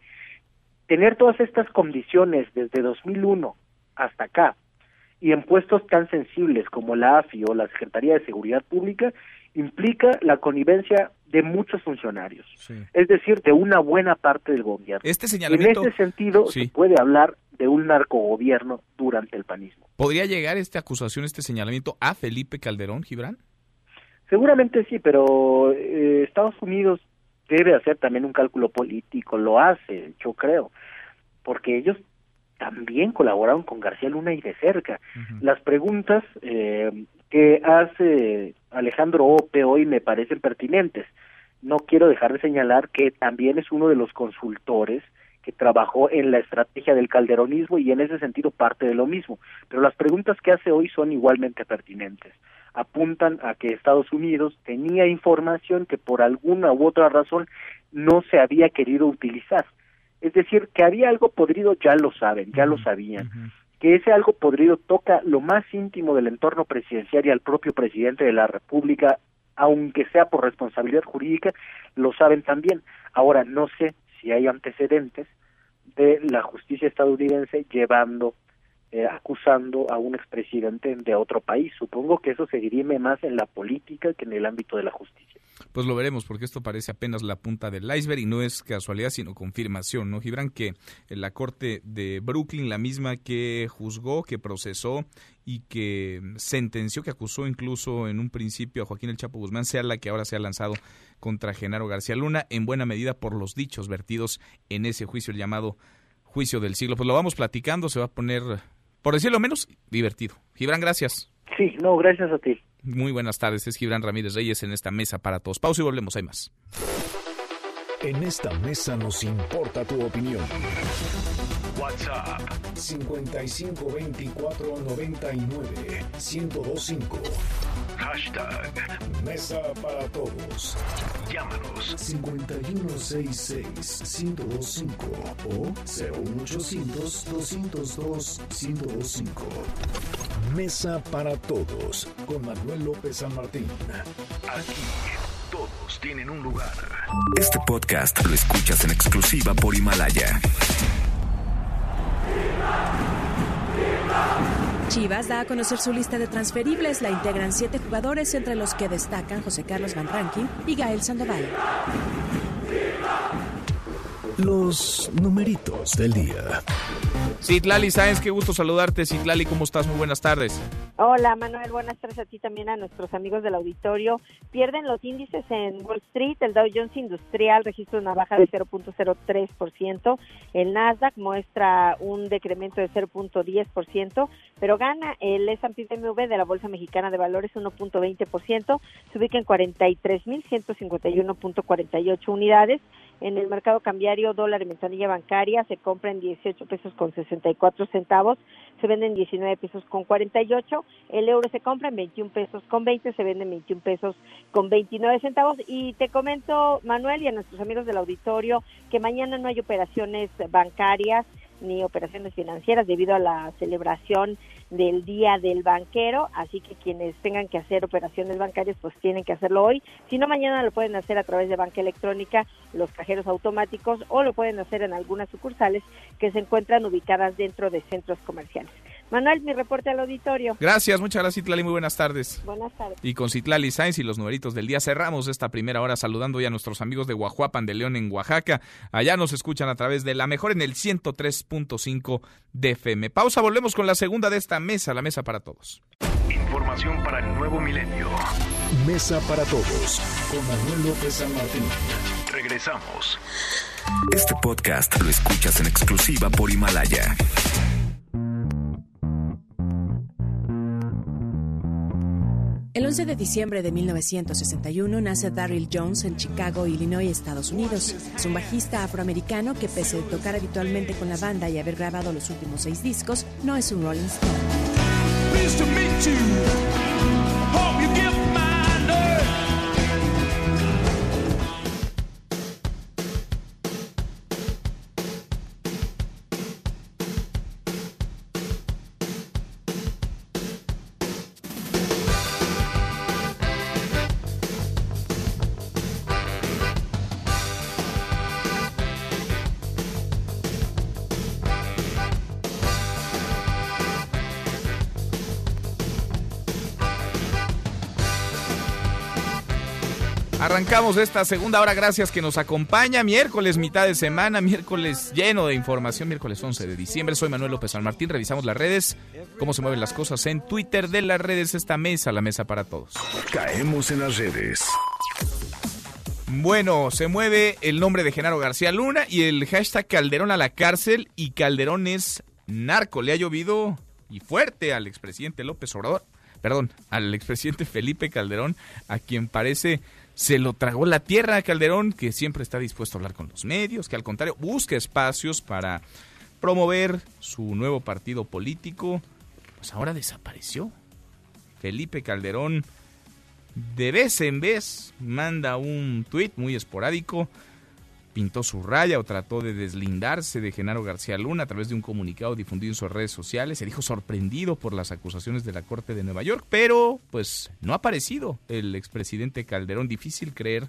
Tener todas estas condiciones desde 2001 hasta acá y en puestos tan sensibles como la AFI o la Secretaría de Seguridad Pública implica la connivencia de muchos funcionarios, es decir, de una buena parte del gobierno. Este señalamiento, en ese sentido, se puede hablar de un narcogobierno durante el panismo. ¿Podría llegar esta acusación, este señalamiento a Felipe Calderón, Gibran? Seguramente sí, pero eh, Estados Unidos debe hacer también un cálculo político, lo hace, yo creo, porque ellos también colaboraron con García Luna y de cerca. Las preguntas eh, que hace Alejandro Ope hoy me parecen pertinentes. No quiero dejar de señalar que también es uno de los consultores que trabajó en la estrategia del calderonismo y en ese sentido parte de lo mismo. Pero las preguntas que hace hoy son igualmente pertinentes. Apuntan a que Estados Unidos tenía información que por alguna u otra razón no se había querido utilizar. Es decir, que había algo podrido, ya lo saben, ya lo sabían que ese algo podrido toca lo más íntimo del entorno presidencial y al propio presidente de la República, aunque sea por responsabilidad jurídica, lo saben también. Ahora, no sé si hay antecedentes de la justicia estadounidense llevando eh, acusando a un expresidente de otro país. Supongo que eso se más en la política que en el ámbito de la justicia. Pues lo veremos, porque esto parece apenas la punta del iceberg y no es casualidad, sino confirmación, ¿no, Gibran? Que la Corte de Brooklyn, la misma que juzgó, que procesó y que sentenció, que acusó incluso en un principio a Joaquín El Chapo Guzmán, sea la que ahora se ha lanzado contra Genaro García Luna, en buena medida por los dichos vertidos en ese juicio, el llamado juicio del siglo. Pues lo vamos platicando, se va a poner por decirlo menos, divertido. Gibran, gracias. Sí, no, gracias a ti. Muy buenas tardes, es Gibran Ramírez Reyes en esta mesa para todos. Pausa y volvemos, hay más. En esta mesa nos importa tu opinión. WhatsApp 5524991025. Hashtag Mesa para Todos. Llámanos 5166-1025 o 01800-202-1025. Mesa para Todos con Manuel López San Martín. Aquí todos tienen un lugar. Este podcast lo escuchas en exclusiva por Himalaya. Chivas da a conocer su lista de transferibles. La integran siete jugadores, entre los que destacan José Carlos Van Rankin y Gael Sandoval. Los numeritos del día. Citlali Sáenz, qué gusto saludarte. Citlali, ¿cómo estás? Muy buenas tardes. Hola Manuel, buenas tardes a ti también a nuestros amigos del auditorio. Pierden los índices en Wall Street, el Dow Jones Industrial registra una baja de 0.03%, el Nasdaq muestra un decremento de 0.10%, pero gana el S&P MV de la Bolsa Mexicana de Valores 1.20%, se ubica en 43.151.48 unidades. En el mercado cambiario, dólar y ventanilla bancaria se compra en 18 pesos con 64 centavos, se vende en 19 pesos con 48, el euro se compra en 21 pesos con 20, se vende en 21 pesos con 29 centavos. Y te comento, Manuel, y a nuestros amigos del auditorio, que mañana no hay operaciones bancarias ni operaciones financieras debido a la celebración del Día del Banquero, así que quienes tengan que hacer operaciones bancarias pues tienen que hacerlo hoy, si no mañana lo pueden hacer a través de banca electrónica, los cajeros automáticos o lo pueden hacer en algunas sucursales que se encuentran ubicadas dentro de centros comerciales. Manuel, mi reporte al auditorio. Gracias, muchas gracias Citlali, muy buenas tardes. Buenas tardes. Y con Citlali Sainz y los numeritos del día cerramos esta primera hora saludando ya a nuestros amigos de Guajuapan de León en Oaxaca. Allá nos escuchan a través de la mejor en el 103.5 de FM. Pausa, volvemos con la segunda de esta mesa, la mesa para todos. Información para el nuevo milenio. Mesa para todos con Manuel López San Martín. Regresamos. Este podcast lo escuchas en exclusiva por Himalaya. El 11 de diciembre de 1961 nace Darryl Jones en Chicago, Illinois, Estados Unidos. Es un bajista afroamericano que pese a tocar habitualmente con la banda y haber grabado los últimos seis discos, no es un Rolling Stone. Arrancamos esta segunda hora, gracias que nos acompaña. Miércoles, mitad de semana, miércoles lleno de información, miércoles 11 de diciembre. Soy Manuel López San Martín, revisamos las redes, cómo se mueven las cosas en Twitter de las redes, esta mesa, la mesa para todos. Caemos en las redes. Bueno, se mueve el nombre de Genaro García Luna y el hashtag Calderón a la cárcel y Calderón es narco. Le ha llovido y fuerte al expresidente López Obrador, perdón, al expresidente Felipe Calderón, a quien parece se lo tragó la tierra a Calderón, que siempre está dispuesto a hablar con los medios, que al contrario busca espacios para promover su nuevo partido político. Pues ahora desapareció. Felipe Calderón de vez en vez manda un tuit muy esporádico pintó su raya o trató de deslindarse de Genaro García Luna a través de un comunicado difundido en sus redes sociales. Se dijo sorprendido por las acusaciones de la Corte de Nueva York, pero pues no ha aparecido el expresidente Calderón. Difícil creer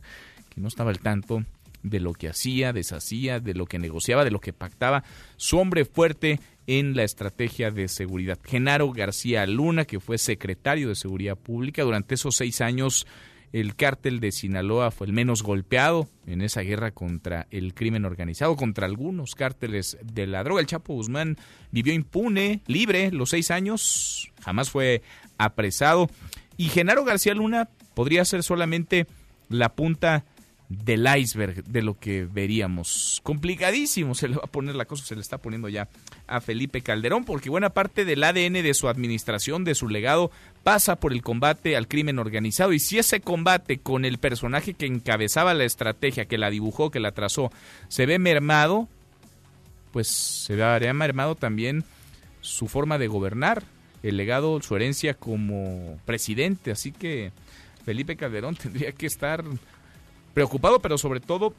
que no estaba al tanto de lo que hacía, deshacía, de lo que negociaba, de lo que pactaba su hombre fuerte en la estrategia de seguridad. Genaro García Luna, que fue secretario de Seguridad Pública durante esos seis años el cártel de Sinaloa fue el menos golpeado en esa guerra contra el crimen organizado, contra algunos cárteles de la droga. El Chapo Guzmán vivió impune, libre, los seis años, jamás fue apresado. Y Genaro García Luna podría ser solamente la punta del iceberg de lo que veríamos. Complicadísimo se le va a poner la cosa, se le está poniendo ya a Felipe Calderón, porque buena parte del ADN de su administración, de su legado, pasa por el combate al crimen organizado. Y si ese combate con el personaje que encabezaba la estrategia, que la dibujó, que la trazó, se ve mermado, pues se vería mermado también su forma de gobernar, el legado, su herencia como presidente. Así que Felipe Calderón tendría que estar preocupado, pero sobre todo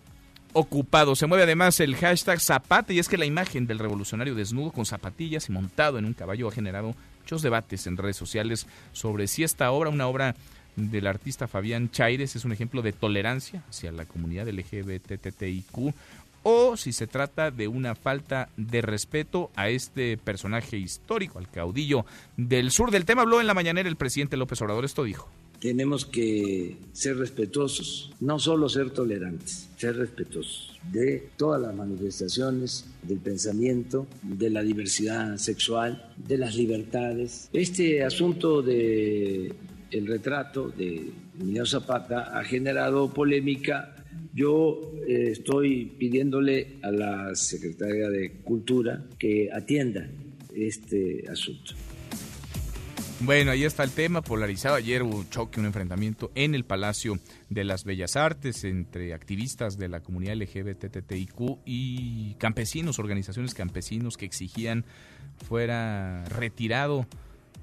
ocupado. Se mueve además el hashtag Zapata y es que la imagen del revolucionario desnudo con zapatillas y montado en un caballo ha generado muchos debates en redes sociales sobre si esta obra, una obra del artista Fabián Chaires, es un ejemplo de tolerancia hacia la comunidad LGBTTIQ o si se trata de una falta de respeto a este personaje histórico, al caudillo del sur. Del tema habló en la mañanera el presidente López Obrador, esto dijo. Tenemos que ser respetuosos, no solo ser tolerantes, ser respetuosos de todas las manifestaciones del pensamiento, de la diversidad sexual, de las libertades. Este asunto de el retrato de Emiliano Zapata ha generado polémica yo eh, estoy pidiéndole a la Secretaría de Cultura que atienda este asunto. Bueno, ahí está el tema polarizado. Ayer hubo un choque, un enfrentamiento en el Palacio de las Bellas Artes entre activistas de la comunidad LGBTTIQ y campesinos, organizaciones campesinos que exigían fuera retirado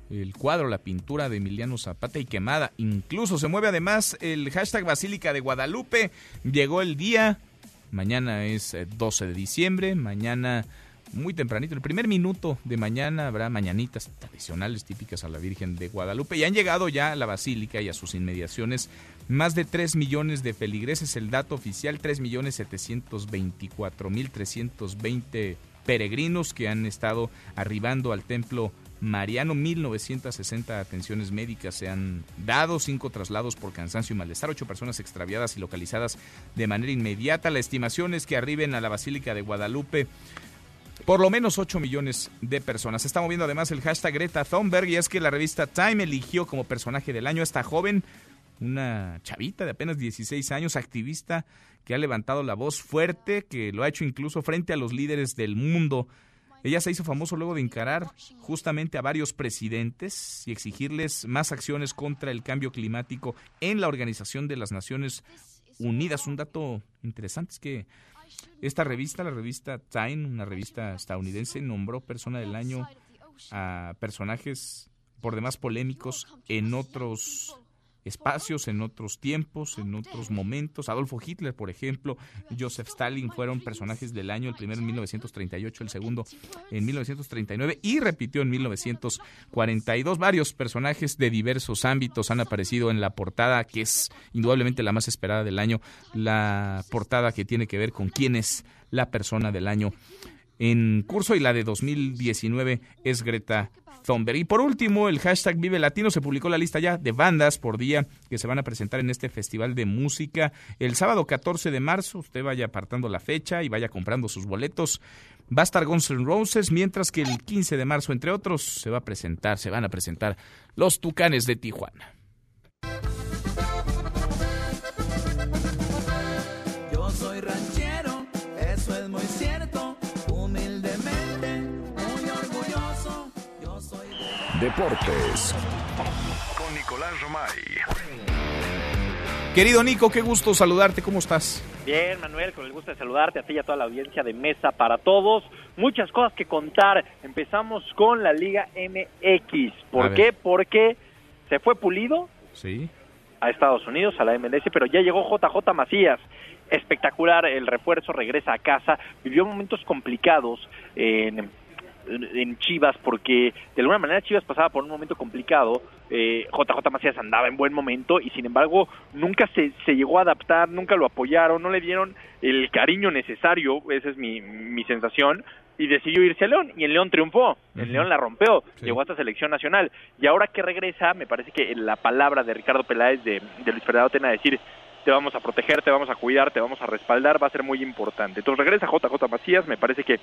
el cuadro, la pintura de Emiliano Zapata y quemada. Incluso se mueve además el hashtag Basílica de Guadalupe. Llegó el día. Mañana es 12 eh, de diciembre. Mañana muy tempranito, el primer minuto de mañana habrá mañanitas tradicionales típicas a la Virgen de Guadalupe. Y han llegado ya a la basílica y a sus inmediaciones más de 3 millones de feligreses, el dato oficial 3 millones 724 mil 320 peregrinos que han estado arribando al templo Mariano, 1960 atenciones médicas se han dado, cinco traslados por cansancio y malestar, ocho personas extraviadas y localizadas de manera inmediata. La estimación es que arriben a la Basílica de Guadalupe por lo menos 8 millones de personas. Se está moviendo además el hashtag Greta Thunberg y es que la revista Time eligió como personaje del año a esta joven, una chavita de apenas 16 años, activista que ha levantado la voz fuerte, que lo ha hecho incluso frente a los líderes del mundo ella se hizo famoso luego de encarar justamente a varios presidentes y exigirles más acciones contra el cambio climático en la Organización de las Naciones Unidas. Un dato interesante es que esta revista, la revista Time, una revista estadounidense, nombró persona del año a personajes por demás polémicos en otros espacios, en otros tiempos, en otros momentos. Adolfo Hitler, por ejemplo, Joseph Stalin fueron personajes del año, el primero en 1938, el segundo en 1939 y repitió en 1942. Varios personajes de diversos ámbitos han aparecido en la portada, que es indudablemente la más esperada del año, la portada que tiene que ver con quién es la persona del año en curso y la de 2019 es Greta Thunberg. Y por último, el hashtag Vive Latino se publicó la lista ya de bandas por día que se van a presentar en este festival de música el sábado 14 de marzo. Usted vaya apartando la fecha y vaya comprando sus boletos. Va a estar Guns N' Roses, mientras que el 15 de marzo, entre otros, se va a presentar, se van a presentar los Tucanes de Tijuana. Deportes con Nicolás Romay. Querido Nico, qué gusto saludarte, ¿cómo estás? Bien, Manuel, con el gusto de saludarte a ti y a toda la audiencia de Mesa para Todos. Muchas cosas que contar. Empezamos con la Liga MX. ¿Por qué? Porque se fue pulido sí. a Estados Unidos, a la MLS, pero ya llegó JJ Macías espectacular el refuerzo, regresa a casa, vivió momentos complicados en en Chivas porque de alguna manera Chivas pasaba por un momento complicado, eh, JJ Macías andaba en buen momento y sin embargo nunca se, se llegó a adaptar, nunca lo apoyaron, no le dieron el cariño necesario, esa es mi, mi sensación, y decidió irse a León y en León triunfó, en León la rompeó, llegó hasta selección nacional. Y ahora que regresa me parece que la palabra de Ricardo Peláez de, de Luis Fernando Tena decir te vamos a proteger, te vamos a cuidar, te vamos a respaldar, va a ser muy importante. Entonces regresa JJ Macías, me parece que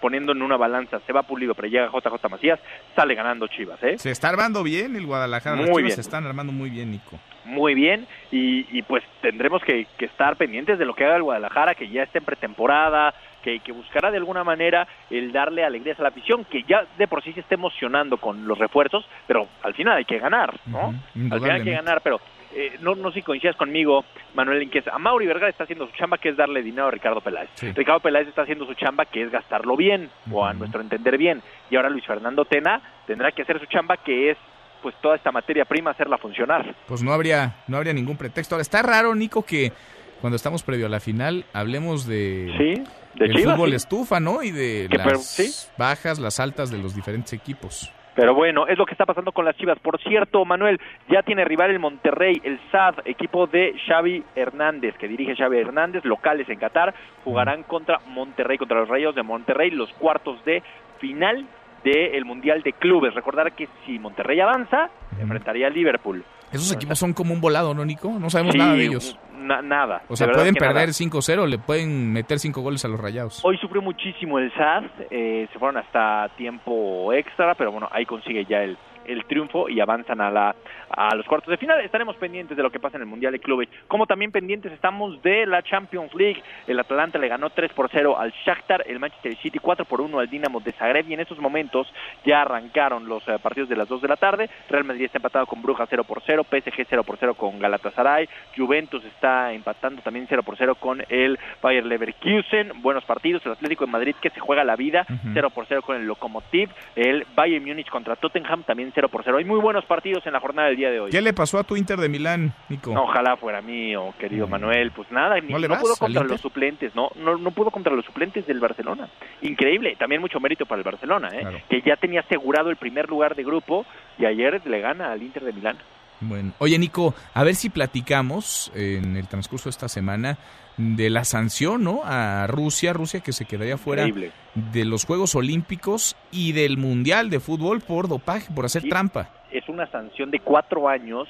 poniendo en una balanza, se va pulido, pero llega JJ Macías, sale ganando Chivas. ¿eh? Se está armando bien el Guadalajara, muy bien. se están armando muy bien, Nico. Muy bien, y, pues tendremos que, estar pendientes de lo que haga el Guadalajara, que ya esté en pretemporada, que, que buscará de alguna manera el darle alegrías a la afición, que ya de por sí se está emocionando con los refuerzos, pero al final hay que ganar, ¿no? al final hay que ganar, pero eh, no, no sé si coincidas conmigo, Manuel Inquez, a Mauri Vergara está haciendo su chamba, que es darle dinero a Ricardo Peláez. Ricardo Peláez está haciendo su chamba, que es gastarlo bien, o a nuestro entender bien. Y ahora Luis Fernando Tena tendrá que hacer su chamba, que es pues toda esta materia prima hacerla funcionar. Pues no habría, no habría ningún pretexto. Ahora está raro, Nico, que cuando estamos previo a la final, hablemos de, sí, de el Chivas, fútbol sí. estufa, ¿no? Y de las pero, sí. bajas, las altas de los diferentes equipos. Pero bueno, es lo que está pasando con las Chivas. Por cierto, Manuel, ya tiene rival el Monterrey, el SAD, equipo de Xavi Hernández, que dirige Xavi Hernández, locales en Qatar, jugarán contra Monterrey, contra los Rayos de Monterrey, los cuartos de final del Mundial de Clubes. Recordar que si Monterrey avanza, enfrentaría a Liverpool. Esos equipos son como un volado, ¿no, Nico? No sabemos Sí, nada de ellos. na- nada. O sea, pueden perder 5-0, le pueden meter 5 goles a los rayados. Hoy sufrió muchísimo el SAD, eh, se fueron hasta tiempo extra, pero bueno, ahí consigue ya el, el triunfo y avanzan a la a los cuartos de final. Estaremos pendientes de lo que pasa en el Mundial de Clubes, como también pendientes estamos de la Champions League. El Atalanta le ganó 3 por 0 al Shakhtar, el Manchester City 4 por 1 al Dinamo de Zagreb y en estos momentos ya arrancaron los eh, partidos de las 2 de la tarde. Real Madrid está empatado con Brujas 0 por 0, PSG 0 por 0 con Galatasaray, Juventus está empatando también 0 por 0 con el Bayer Leverkusen. Buenos partidos, el Atlético de Madrid que se juega la vida, Ujú. 0 por 0 con el Lokomotiv, el Bayern Múnich contra Tottenham también 0 por 0. Hay muy buenos partidos en la jornada del día de hoy. ¿Qué le pasó a tu Inter de Milán, Nico? No, ojalá fuera mío, querido Manuel. Pues nada, ¿No le no vas pudo contra los suplentes, no, no, no pudo contra los suplentes del Barcelona. Increíble, también mucho mérito para el Barcelona, ¿eh? Claro. que ya tenía asegurado el primer lugar de grupo y ayer le gana al Inter de Milán. Bueno, oye Nico, a ver si platicamos en el transcurso de esta semana de la sanción, ¿no? A Rusia, Rusia que se quedaría fuera Increíble. de los Juegos Olímpicos y del Mundial de Fútbol por dopaje, por hacer Sí. trampa. Es una sanción de cuatro años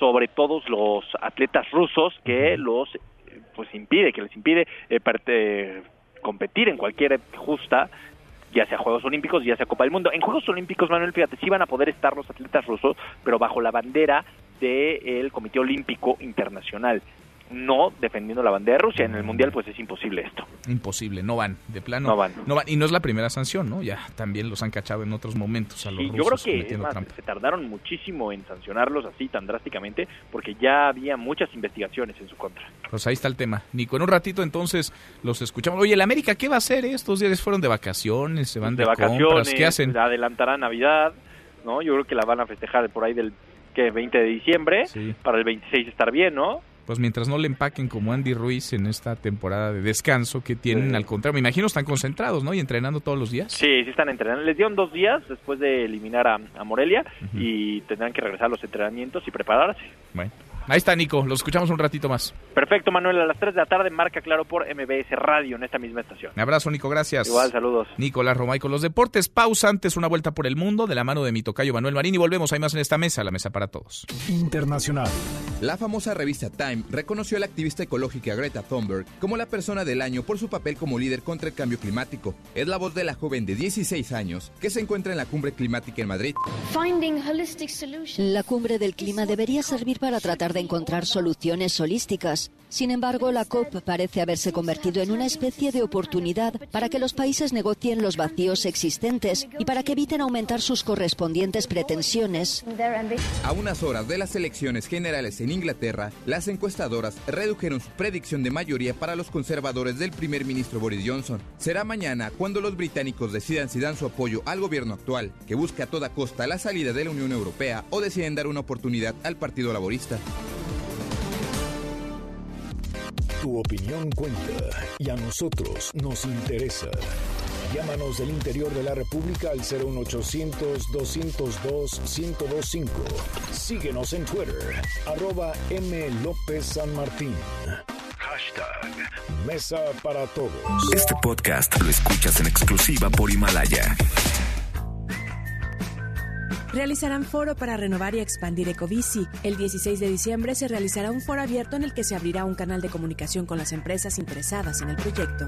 sobre todos los atletas rusos que los pues impide, que les impide eh, parte- competir en cualquier justa ya sea Juegos Olímpicos, ya sea Copa del Mundo. En Juegos Olímpicos, Manuel, fíjate, sí van a poder estar los atletas rusos, pero bajo la bandera del Comité Olímpico Internacional, no defendiendo la bandera de Rusia. En el Mundial, pues es imposible esto. Imposible, no van, de plano. No van. Y no es la primera sanción, ¿no? Ya también los han cachado en otros momentos a los Sí, rusos yo creo que es más, se tardaron muchísimo en sancionarlos así tan drásticamente, porque ya había muchas investigaciones en su contra. Pues ahí está el tema. Nico, en un ratito entonces los escuchamos. Oye, ¿el América qué va a hacer? Estos días fueron de vacaciones, se van de, de vacaciones, compras, ¿qué hacen? adelantará Navidad, ¿no? Yo creo que la van a festejar por ahí del que 20 de diciembre, Sí. para el 26 estar bien, ¿no? Pues mientras no le empaquen como Andy Ruiz en esta temporada de descanso que tienen, Sí. al contrario, me imagino están concentrados, ¿no? Y entrenando todos los días. Sí, sí están entrenando. Les dieron dos días después de eliminar a, a Morelia y tendrán que regresar a los entrenamientos y prepararse. Bueno, ahí está Nico, los escuchamos un ratito más. Perfecto, Manuel, a las 3 de la tarde marca claro por MBS Radio en esta misma estación. Un abrazo, Nico, gracias. Igual, saludos. Nicolás Romay con los deportes. Pausa antes, una vuelta por el mundo de la mano de mi tocayo Manuel Marín y volvemos. Hay más en esta mesa, la mesa para todos. Internacional. La famosa revista Time reconoció a la activista ecológica Greta Thunberg como la persona del año por su papel como líder contra el cambio climático. Es la voz de la joven de 16 años que se encuentra en la cumbre climática en Madrid. La cumbre del clima debería servir para tratar de encontrar soluciones holísticas. Sin embargo, la COP parece haberse convertido en una especie de oportunidad para que los países negocien los vacíos existentes y para que eviten aumentar sus correspondientes pretensiones. A unas horas de las elecciones generales en Inglaterra, las encuestadoras redujeron su predicción de mayoría para los conservadores del primer ministro Boris Johnson. Será mañana cuando los británicos decidan si dan su apoyo al gobierno actual, que busca a toda costa la salida de la Unión Europea, o deciden dar una oportunidad al Partido Laborista. Tu opinión cuenta y a nosotros nos interesa. Llámanos del interior de la República al 01800-202-1025. Síguenos en Twitter, arroba M. López San Martín. Hashtag Mesa para Todos. Este podcast lo escuchas en exclusiva por Himalaya. Realizarán foro para renovar y expandir Ecobici. El 16 de diciembre se realizará un foro abierto en el que se abrirá un canal de comunicación con las empresas interesadas en el proyecto.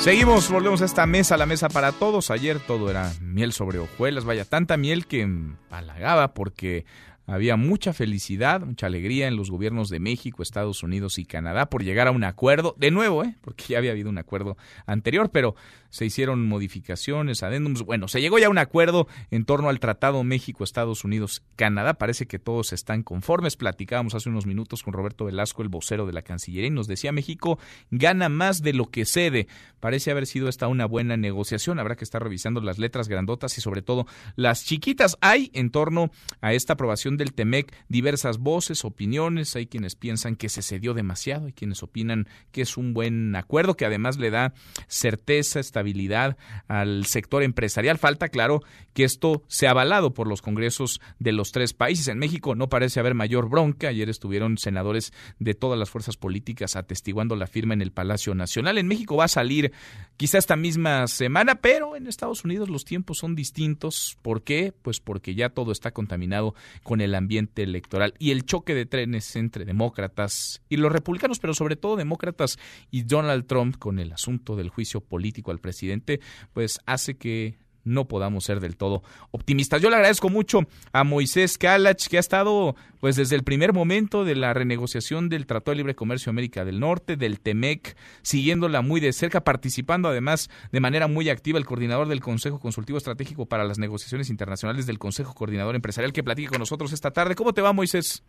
Seguimos, volvemos a esta mesa, la mesa para todos. Ayer todo era miel sobre hojuelas, vaya, tanta miel que halagaba porque había mucha felicidad, mucha alegría en los gobiernos de México, Estados Unidos y Canadá por llegar a un acuerdo, de nuevo, ¿eh? porque ya había habido un acuerdo anterior, pero se hicieron modificaciones, adendums, bueno, se llegó ya a un acuerdo en torno al Tratado México, Estados Unidos, Canadá, parece que todos están conformes, platicábamos hace unos minutos con Roberto Velasco, el vocero de la Cancillería, y nos decía México gana más de lo que cede, parece haber sido esta una buena negociación, habrá que estar revisando las letras grandotas y sobre todo las chiquitas, hay en torno a esta aprobación del TEMEC diversas voces, opiniones, hay quienes piensan que se cedió demasiado, hay quienes opinan que es un buen acuerdo, que además le da certeza, estabilidad al sector empresarial. Falta, claro, que esto sea avalado por los congresos de los tres países. En México no parece haber mayor bronca. Ayer estuvieron senadores de todas las fuerzas políticas atestiguando la firma en el Palacio Nacional. En México va a salir quizá esta misma semana, pero en Estados Unidos los tiempos son distintos. ¿Por qué? Pues porque ya todo está contaminado con el ambiente electoral y el choque de trenes entre demócratas y los republicanos, pero sobre todo demócratas y Donald Trump con el asunto del juicio político al presidente, pues hace que no podamos ser del todo optimistas. Yo le agradezco mucho a Moisés Kalach, que ha estado pues desde el primer momento de la renegociación del Tratado de Libre Comercio América del Norte, del TEMEC, siguiéndola muy de cerca, participando además de manera muy activa el coordinador del Consejo Consultivo Estratégico para las Negociaciones Internacionales del Consejo Coordinador Empresarial que platique con nosotros esta tarde. ¿Cómo te va, Moisés?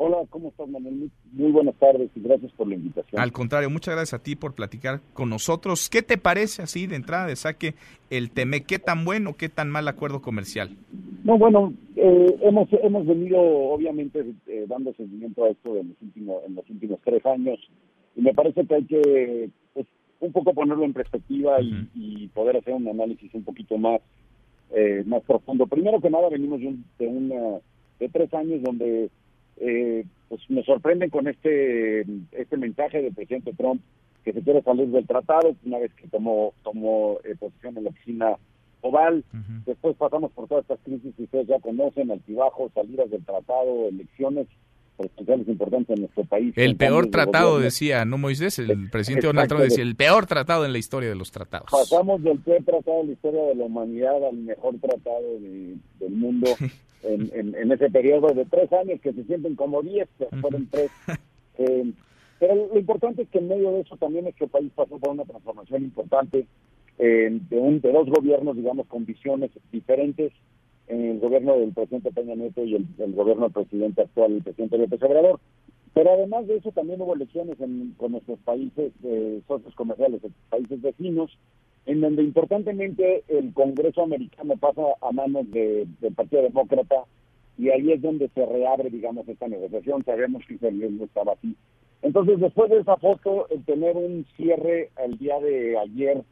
Hola, ¿cómo estás, Manuel? Muy buenas tardes y gracias por la invitación. Al contrario, muchas gracias a ti por platicar con nosotros. ¿Qué te parece así de entrada de saque el TEME? ¿Qué tan bueno, qué tan mal acuerdo comercial? No, bueno, eh, hemos hemos venido obviamente eh, dando seguimiento a esto en los últimos en los últimos tres años y me parece que hay que pues, un poco ponerlo en perspectiva y, poder hacer un análisis un poquito más eh, más profundo. Primero que nada venimos de, de una de tres años donde eh, pues me sorprenden con este este mensaje del presidente Trump que se quiere salir del tratado una vez que tomó tomó eh, posición en la oficina oval. Después pasamos por todas estas crisis que ustedes ya conocen, altibajos, salidas del tratado, elecciones presidenciales importantes en nuestro país. El peor tratado, decía, ¿no, Moisés? El presidente Donald Trump decía, el peor tratado en la historia de los tratados. Pasamos del peor tratado en la historia de la humanidad al mejor tratado del mundo en, en, ese periodo de tres años que se sienten como diez, que fueron tres. Eh, pero lo importante es que en medio de eso también nuestro país pasó por una transformación importante eh, de, un, de dos gobiernos, digamos, con visiones diferentes, el gobierno del presidente Peña Nieto y el, gobierno del presidente actual, el presidente López Obrador. Pero además de eso también hubo elecciones en, con nuestros países, eh, socios comerciales, países vecinos, en donde importantemente el Congreso americano pasa a manos del Partido Demócrata y ahí es donde se reabre, digamos, esta negociación. Sabemos que Israel no estaba así. Entonces, después de esa foto, el tener un cierre el día de ayer,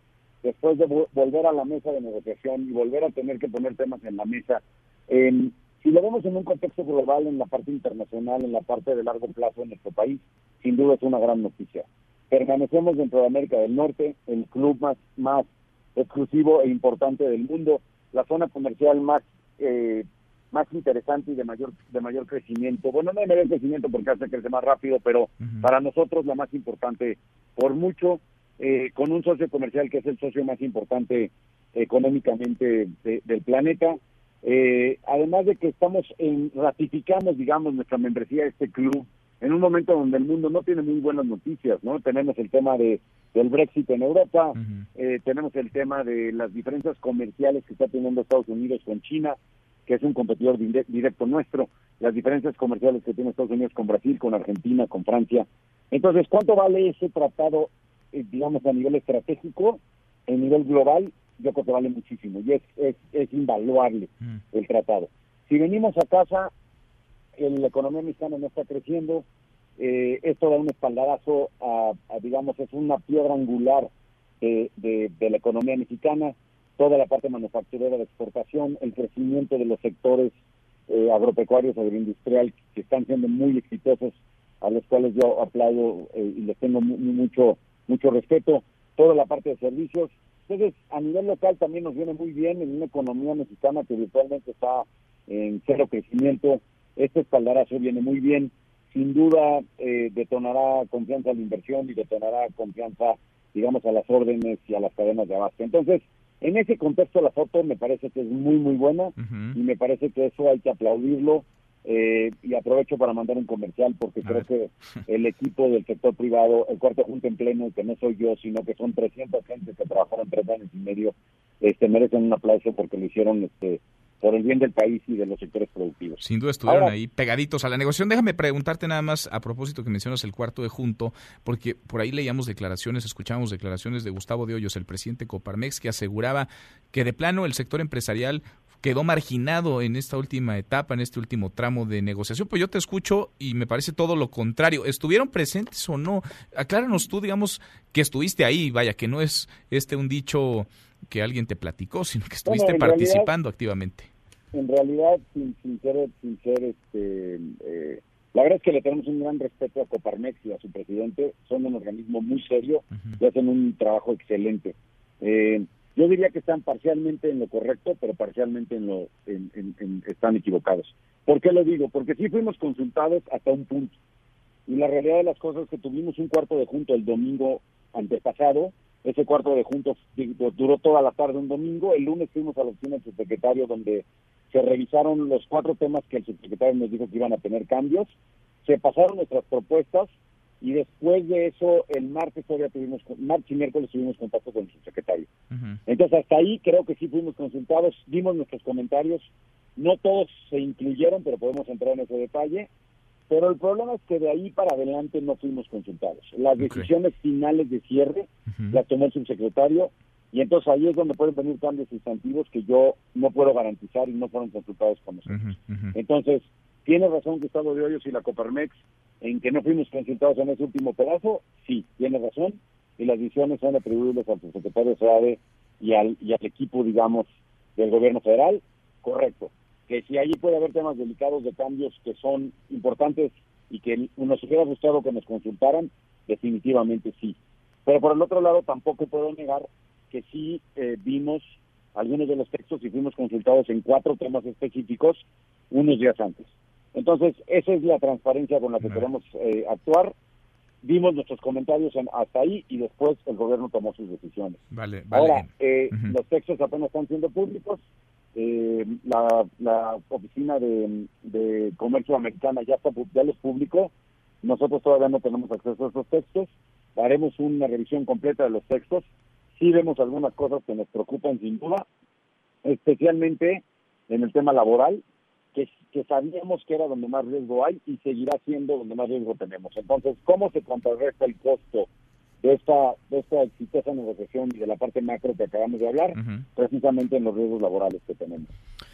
después de volver a la mesa de negociación y volver a tener que poner temas en la mesa, si lo vemos en un contexto global, en la parte internacional, en la parte de largo plazo en nuestro país, sin duda es una gran noticia permanecemos dentro de América del Norte, el club más, más exclusivo e importante del mundo, la zona comercial más eh, más interesante y de mayor de mayor crecimiento. Bueno, no de mayor crecimiento porque hace crecer más rápido, pero para nosotros la más importante por mucho, eh, con un socio comercial que es el socio más importante económicamente del planeta. Eh, además de que estamos en, ratificamos, digamos, nuestra membresía a este club en un momento donde el mundo no tiene muy buenas noticias, ¿no? Tenemos el tema de del Brexit en Europa, eh, tenemos el tema de las diferencias comerciales que está teniendo Estados Unidos con China, que es un competidor directo nuestro, las diferencias comerciales que tiene Estados Unidos con Brasil, con Argentina, con Francia. Entonces, ¿cuánto vale ese tratado, eh, digamos, a nivel estratégico, a nivel global? Yo creo que vale muchísimo y es, es, es invaluable el tratado. Si venimos a casa, la economía mexicana no está creciendo, eh, esto da un espaldarazo a, digamos, es una piedra angular de, la economía mexicana, toda la parte manufacturera de exportación, el crecimiento de los sectores eh, agropecuarios, agroindustrial, que están siendo muy exitosos, a los cuales yo aplaudo eh, y les tengo mucho, mucho respeto, toda la parte de servicios. Entonces, a nivel local también nos viene muy bien en una economía mexicana que virtualmente está en cero crecimiento, este espaldarazo viene muy bien, sin duda eh, detonará confianza a la inversión y detonará confianza, digamos, a las órdenes y a las cadenas de abasto. Entonces, en ese contexto la foto me parece que es muy, muy buena y me parece que eso hay que aplaudirlo eh, y aprovecho para mandar un comercial porque creo que el equipo del sector privado, el cuarto junto en pleno, que no soy yo, sino que son 300 gente que trabajaron tres años y medio, este, merecen un aplauso porque lo hicieron este, por el bien del país y de los sectores productivos. Sin duda estuvieron ahí pegaditos a la negociación. Déjame preguntarte nada más a propósito que mencionas el cuarto de junto, porque por ahí leíamos declaraciones, escuchamos declaraciones de Gustavo de Hoyos, el presidente Coparmex, que aseguraba que de plano el sector empresarial quedó marginado en esta última etapa, en este último tramo de negociación. Pues yo te escucho y me parece todo lo contrario. ¿Estuvieron presentes o no? Acláranos tú, digamos, que estuviste ahí, vaya, que no es este un dicho que alguien te platicó, sino que estuviste participando activamente. En realidad, sin, ser, sin ser este, eh, la verdad es que le tenemos un gran respeto a Coparmex y a su presidente. Son un organismo muy serio y hacen un trabajo excelente. Eh, yo diría que están parcialmente en lo correcto, pero parcialmente en lo están equivocados. ¿Por qué lo digo? Porque sí fuimos consultados hasta un punto. Y la realidad de las cosas es que tuvimos un cuarto de junto el domingo antepasado ese cuarto de juntos duró toda la tarde un domingo. El lunes fuimos a la oficina del subsecretario donde se revisaron los cuatro temas que el subsecretario nos dijo que iban a tener cambios. Se pasaron nuestras propuestas y después de eso el martes todavía tuvimos, martes y miércoles tuvimos contacto con el subsecretario. Entonces hasta ahí creo que sí fuimos consultados, dimos nuestros comentarios. No todos se incluyeron, pero podemos entrar en ese detalle. Pero el problema es que de ahí para adelante no fuimos consultados. Las decisiones finales de cierre las tomó el subsecretario y entonces ahí es donde pueden venir cambios sustantivos que yo no puedo garantizar y no fueron consultados con nosotros. Entonces, ¿tiene razón Gustavo de Hoyos y la Coparmex en que no fuimos consultados en ese último pedazo? Sí, tiene razón y las decisiones son atribuibles al subsecretario SEADE y al, y al equipo, digamos, del gobierno federal. Correcto que si allí puede haber temas delicados de cambios que son importantes y que nos hubiera gustado que nos consultaran, definitivamente sí. Pero por el otro lado tampoco puedo negar que sí eh, vimos algunos de los textos y fuimos consultados en cuatro temas específicos unos días antes. Entonces, esa es la transparencia con la que queremos eh, actuar. Vimos nuestros comentarios hasta ahí y después el gobierno tomó sus decisiones. Vale, Ahora, eh, los textos apenas están siendo públicos, eh, la, oficina de, comercio americana ya está ya los publicó. Nosotros todavía no tenemos acceso a esos textos. Haremos una revisión completa de los textos. Sí vemos algunas cosas que nos preocupan sin duda especialmente en el tema laboral que, que sabíamos que era donde más riesgo hay y seguirá siendo donde más riesgo tenemos. Entonces cómo se contrarresta el costo de esta, de esta exitosa negociación y de la parte macro que acabamos de hablar, precisamente en los riesgos laborales que tenemos.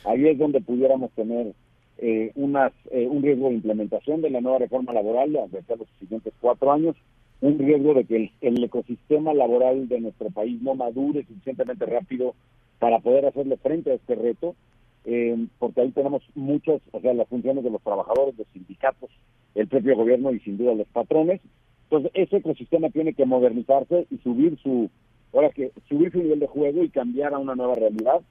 Ahí es donde pudiéramos tener eh, unas, eh, un riesgo de implementación de la nueva reforma laboral de los siguientes cuatro años, un riesgo de que el, ecosistema laboral de nuestro país no madure suficientemente rápido para poder hacerle frente a este reto, eh, porque ahí tenemos muchas, o sea, las funciones de los trabajadores, los sindicatos, el propio gobierno y sin duda los patrones, entonces, ese ecosistema tiene que modernizarse y subir su, ahora que subir su nivel de juego y cambiar a una nueva realidad.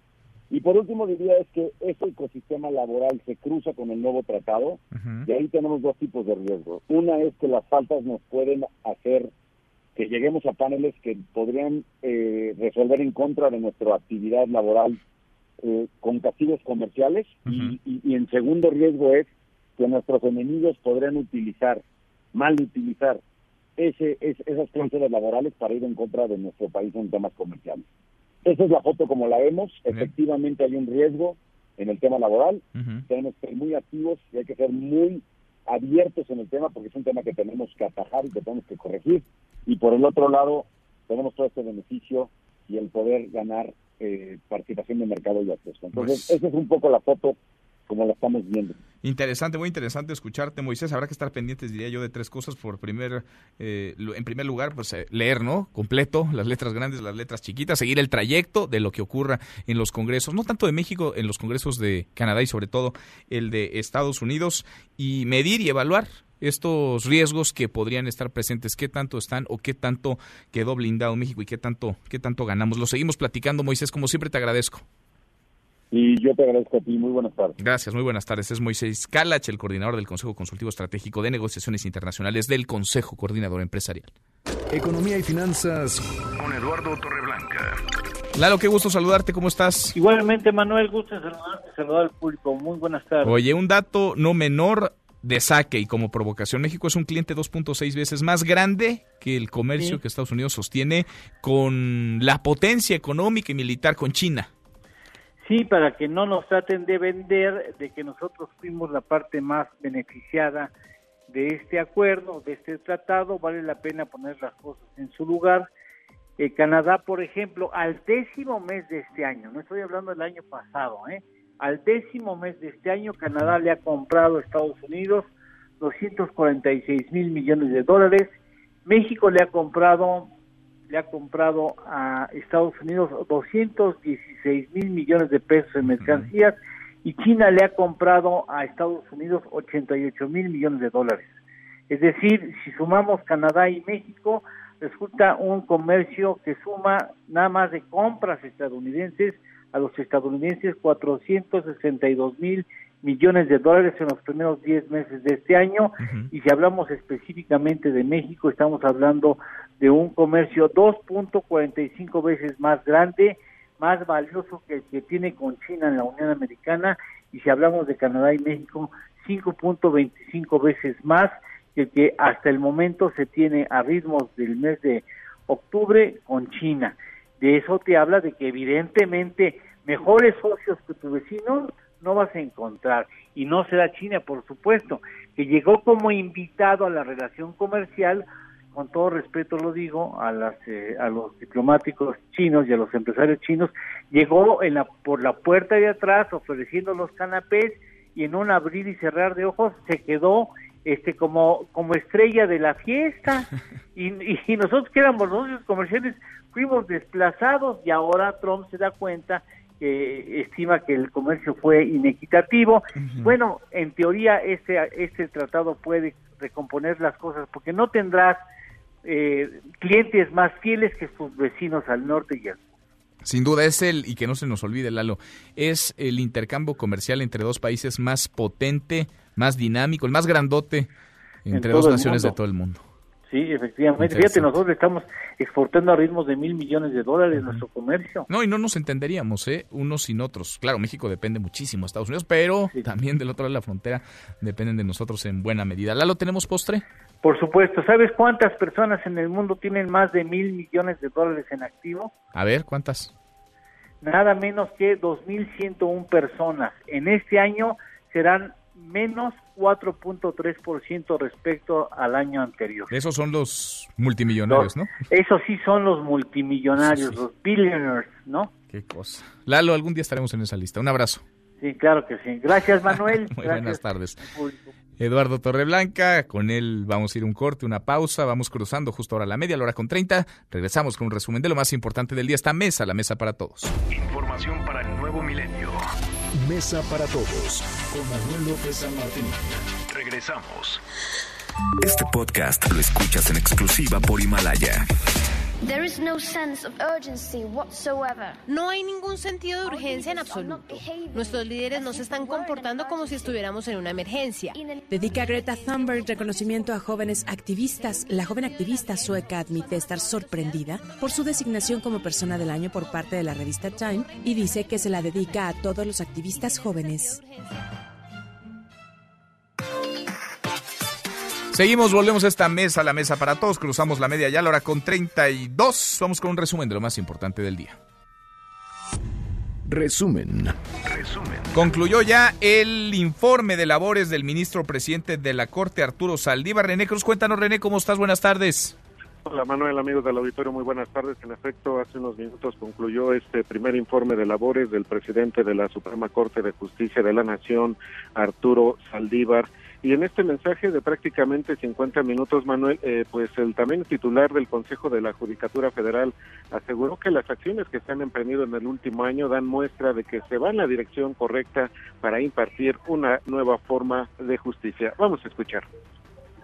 Y por último diría es que ese ecosistema laboral se cruza con el nuevo tratado y ahí tenemos dos tipos de riesgos. Una es que las faltas nos pueden hacer que lleguemos a paneles que podrían eh, resolver en contra de nuestra actividad laboral eh, con castigos comerciales y, y, en segundo riesgo es que nuestros enemigos podrían utilizar, mal utilizar ese, esas cláusulas laborales para ir en contra de nuestro país en temas comerciales. Esa es la foto como la vemos. Efectivamente hay un riesgo en el tema laboral. Tenemos que ser muy activos y hay que ser muy abiertos en el tema porque es un tema que tenemos que atajar y que tenemos que corregir. Y por el otro lado, tenemos todo este beneficio y el poder ganar eh, participación de mercado y acceso. Entonces, pues esa es un poco la foto como la estamos viendo. Interesante, muy interesante escucharte, Moisés. Habrá que estar pendientes, diría yo, de tres cosas. Por primer, eh, en primer lugar, pues eh, leer, ¿no? Completo, las letras grandes, las letras chiquitas, seguir el trayecto de lo que ocurra en los congresos, no tanto de México, en los congresos de Canadá y sobre todo el de Estados Unidos, y medir y evaluar estos riesgos que podrían estar presentes, qué tanto están o qué tanto quedó blindado México y qué tanto, qué tanto ganamos. Lo seguimos platicando, Moisés, como siempre te agradezco. Y yo te agradezco a ti. Muy buenas tardes. Gracias, muy buenas tardes. Es Moisés Calach, el coordinador del Consejo Consultivo Estratégico de Negociaciones Internacionales del Consejo Coordinador Empresarial. Economía y finanzas con Eduardo Torreblanca. Lalo, qué gusto saludarte, ¿cómo estás? Igualmente, Manuel, gusto saludarte, saludar al público. Muy buenas tardes. Oye, un dato no menor de saque y como provocación. México es un cliente 2.6 veces más grande que el comercio que Estados Unidos sostiene con la potencia económica y militar con China. Sí, para que no nos traten de vender de que nosotros fuimos la parte más beneficiada de este acuerdo, de este tratado, vale la pena poner las cosas en su lugar. Eh, Canadá, por ejemplo, al décimo mes de este año, no estoy hablando del año pasado, ¿eh? al décimo mes de este año, Canadá le ha comprado a Estados Unidos 246 mil millones de dólares, México le ha comprado le ha comprado a Estados Unidos 216 mil millones de pesos en mercancías y China le ha comprado a Estados Unidos 88 mil millones de dólares. Es decir, si sumamos Canadá y México, resulta un comercio que suma nada más de compras estadounidenses a los estadounidenses 462 mil millones de dólares en los primeros 10 meses de este año. Y si hablamos específicamente de México estamos hablando de un comercio 2.45 veces más grande, más valioso que el que tiene con China en la Unión Americana. Y si hablamos de Canadá y México 5.25 veces más que el que hasta el momento se tiene a ritmos del mes de octubre con China. De eso te habla de que evidentemente mejores socios que tu vecino no vas a encontrar y no será China por supuesto que llegó como invitado a la relación comercial con todo respeto lo digo a las eh, a los diplomáticos chinos y a los empresarios chinos llegó en la por la puerta de atrás ofreciendo los canapés y en un abrir y cerrar de ojos se quedó este como como estrella de la fiesta. Y, y nosotros que éramos socios comerciales fuimos desplazados y ahora Trump se da cuenta que estima que el comercio fue inequitativo. Bueno, en teoría este, este tratado puede recomponer las cosas porque no tendrás eh, clientes más fieles que sus vecinos al norte y al sur. Sin duda es el, y que no se nos olvide Lalo, es el intercambio comercial entre dos países más potente, más dinámico, el más grandote entre dos naciones de todo el mundo. Sí, efectivamente. Fíjate, nosotros estamos exportando a ritmos de mil millones de dólares nuestro comercio. No, y no nos entenderíamos, ¿eh? Unos sin otros. Claro, México depende muchísimo de Estados Unidos, pero también del otro lado de la frontera dependen de nosotros en buena medida. ¿Lalo, tenemos postre? Por supuesto. ¿Sabes cuántas personas en el mundo tienen más de mil millones de dólares en activo? A ver, ¿cuántas? Nada menos que 2.101 personas. En este año serán menos 4.3% respecto al año anterior. Esos son los multimillonarios, ¿no? Esos sí son los multimillonarios, los billionaires, ¿no? Qué cosa. Lalo, algún día estaremos en esa lista. Un abrazo. Sí, claro que sí. Gracias, Manuel. Muy buenas tardes. Eduardo Torreblanca, con él vamos a ir un corte, una pausa, vamos cruzando justo ahora la media, la hora con 30. Regresamos con un resumen de lo más importante del día, esta mesa, la mesa para todos. Información para el nuevo milenio. Mesa para todos con Manuel López San Martín. Regresamos. Este podcast lo escuchas en exclusiva por Himalaya. No hay ningún sentido de urgencia en absoluto. Nuestros líderes no se están comportando como si estuviéramos en una emergencia. Dedica Greta Thunberg reconocimiento a jóvenes activistas. La joven activista sueca admite estar sorprendida por su designación como persona del año por parte de la revista Time y dice que se la dedica a todos los activistas jóvenes. Seguimos, volvemos a esta mesa, la mesa para todos, cruzamos la media ya, la hora con 32. Vamos con un resumen de lo más importante del día. Resumen. Resumen. Concluyó ya el informe de labores del ministro presidente de la Corte, Arturo Saldívar. René Cruz, cuéntanos, René, ¿cómo estás? Buenas tardes. Hola Manuel, amigos del auditorio, muy buenas tardes. En efecto, hace unos minutos concluyó este primer informe de labores del presidente de la Suprema Corte de Justicia de la Nación, Arturo Saldívar. Y en este mensaje de prácticamente 50 minutos, Manuel, eh, pues el también titular del Consejo de la Judicatura Federal aseguró que las acciones que se han emprendido en el último año dan muestra de que se va en la dirección correcta para impartir una nueva forma de justicia. Vamos a escuchar.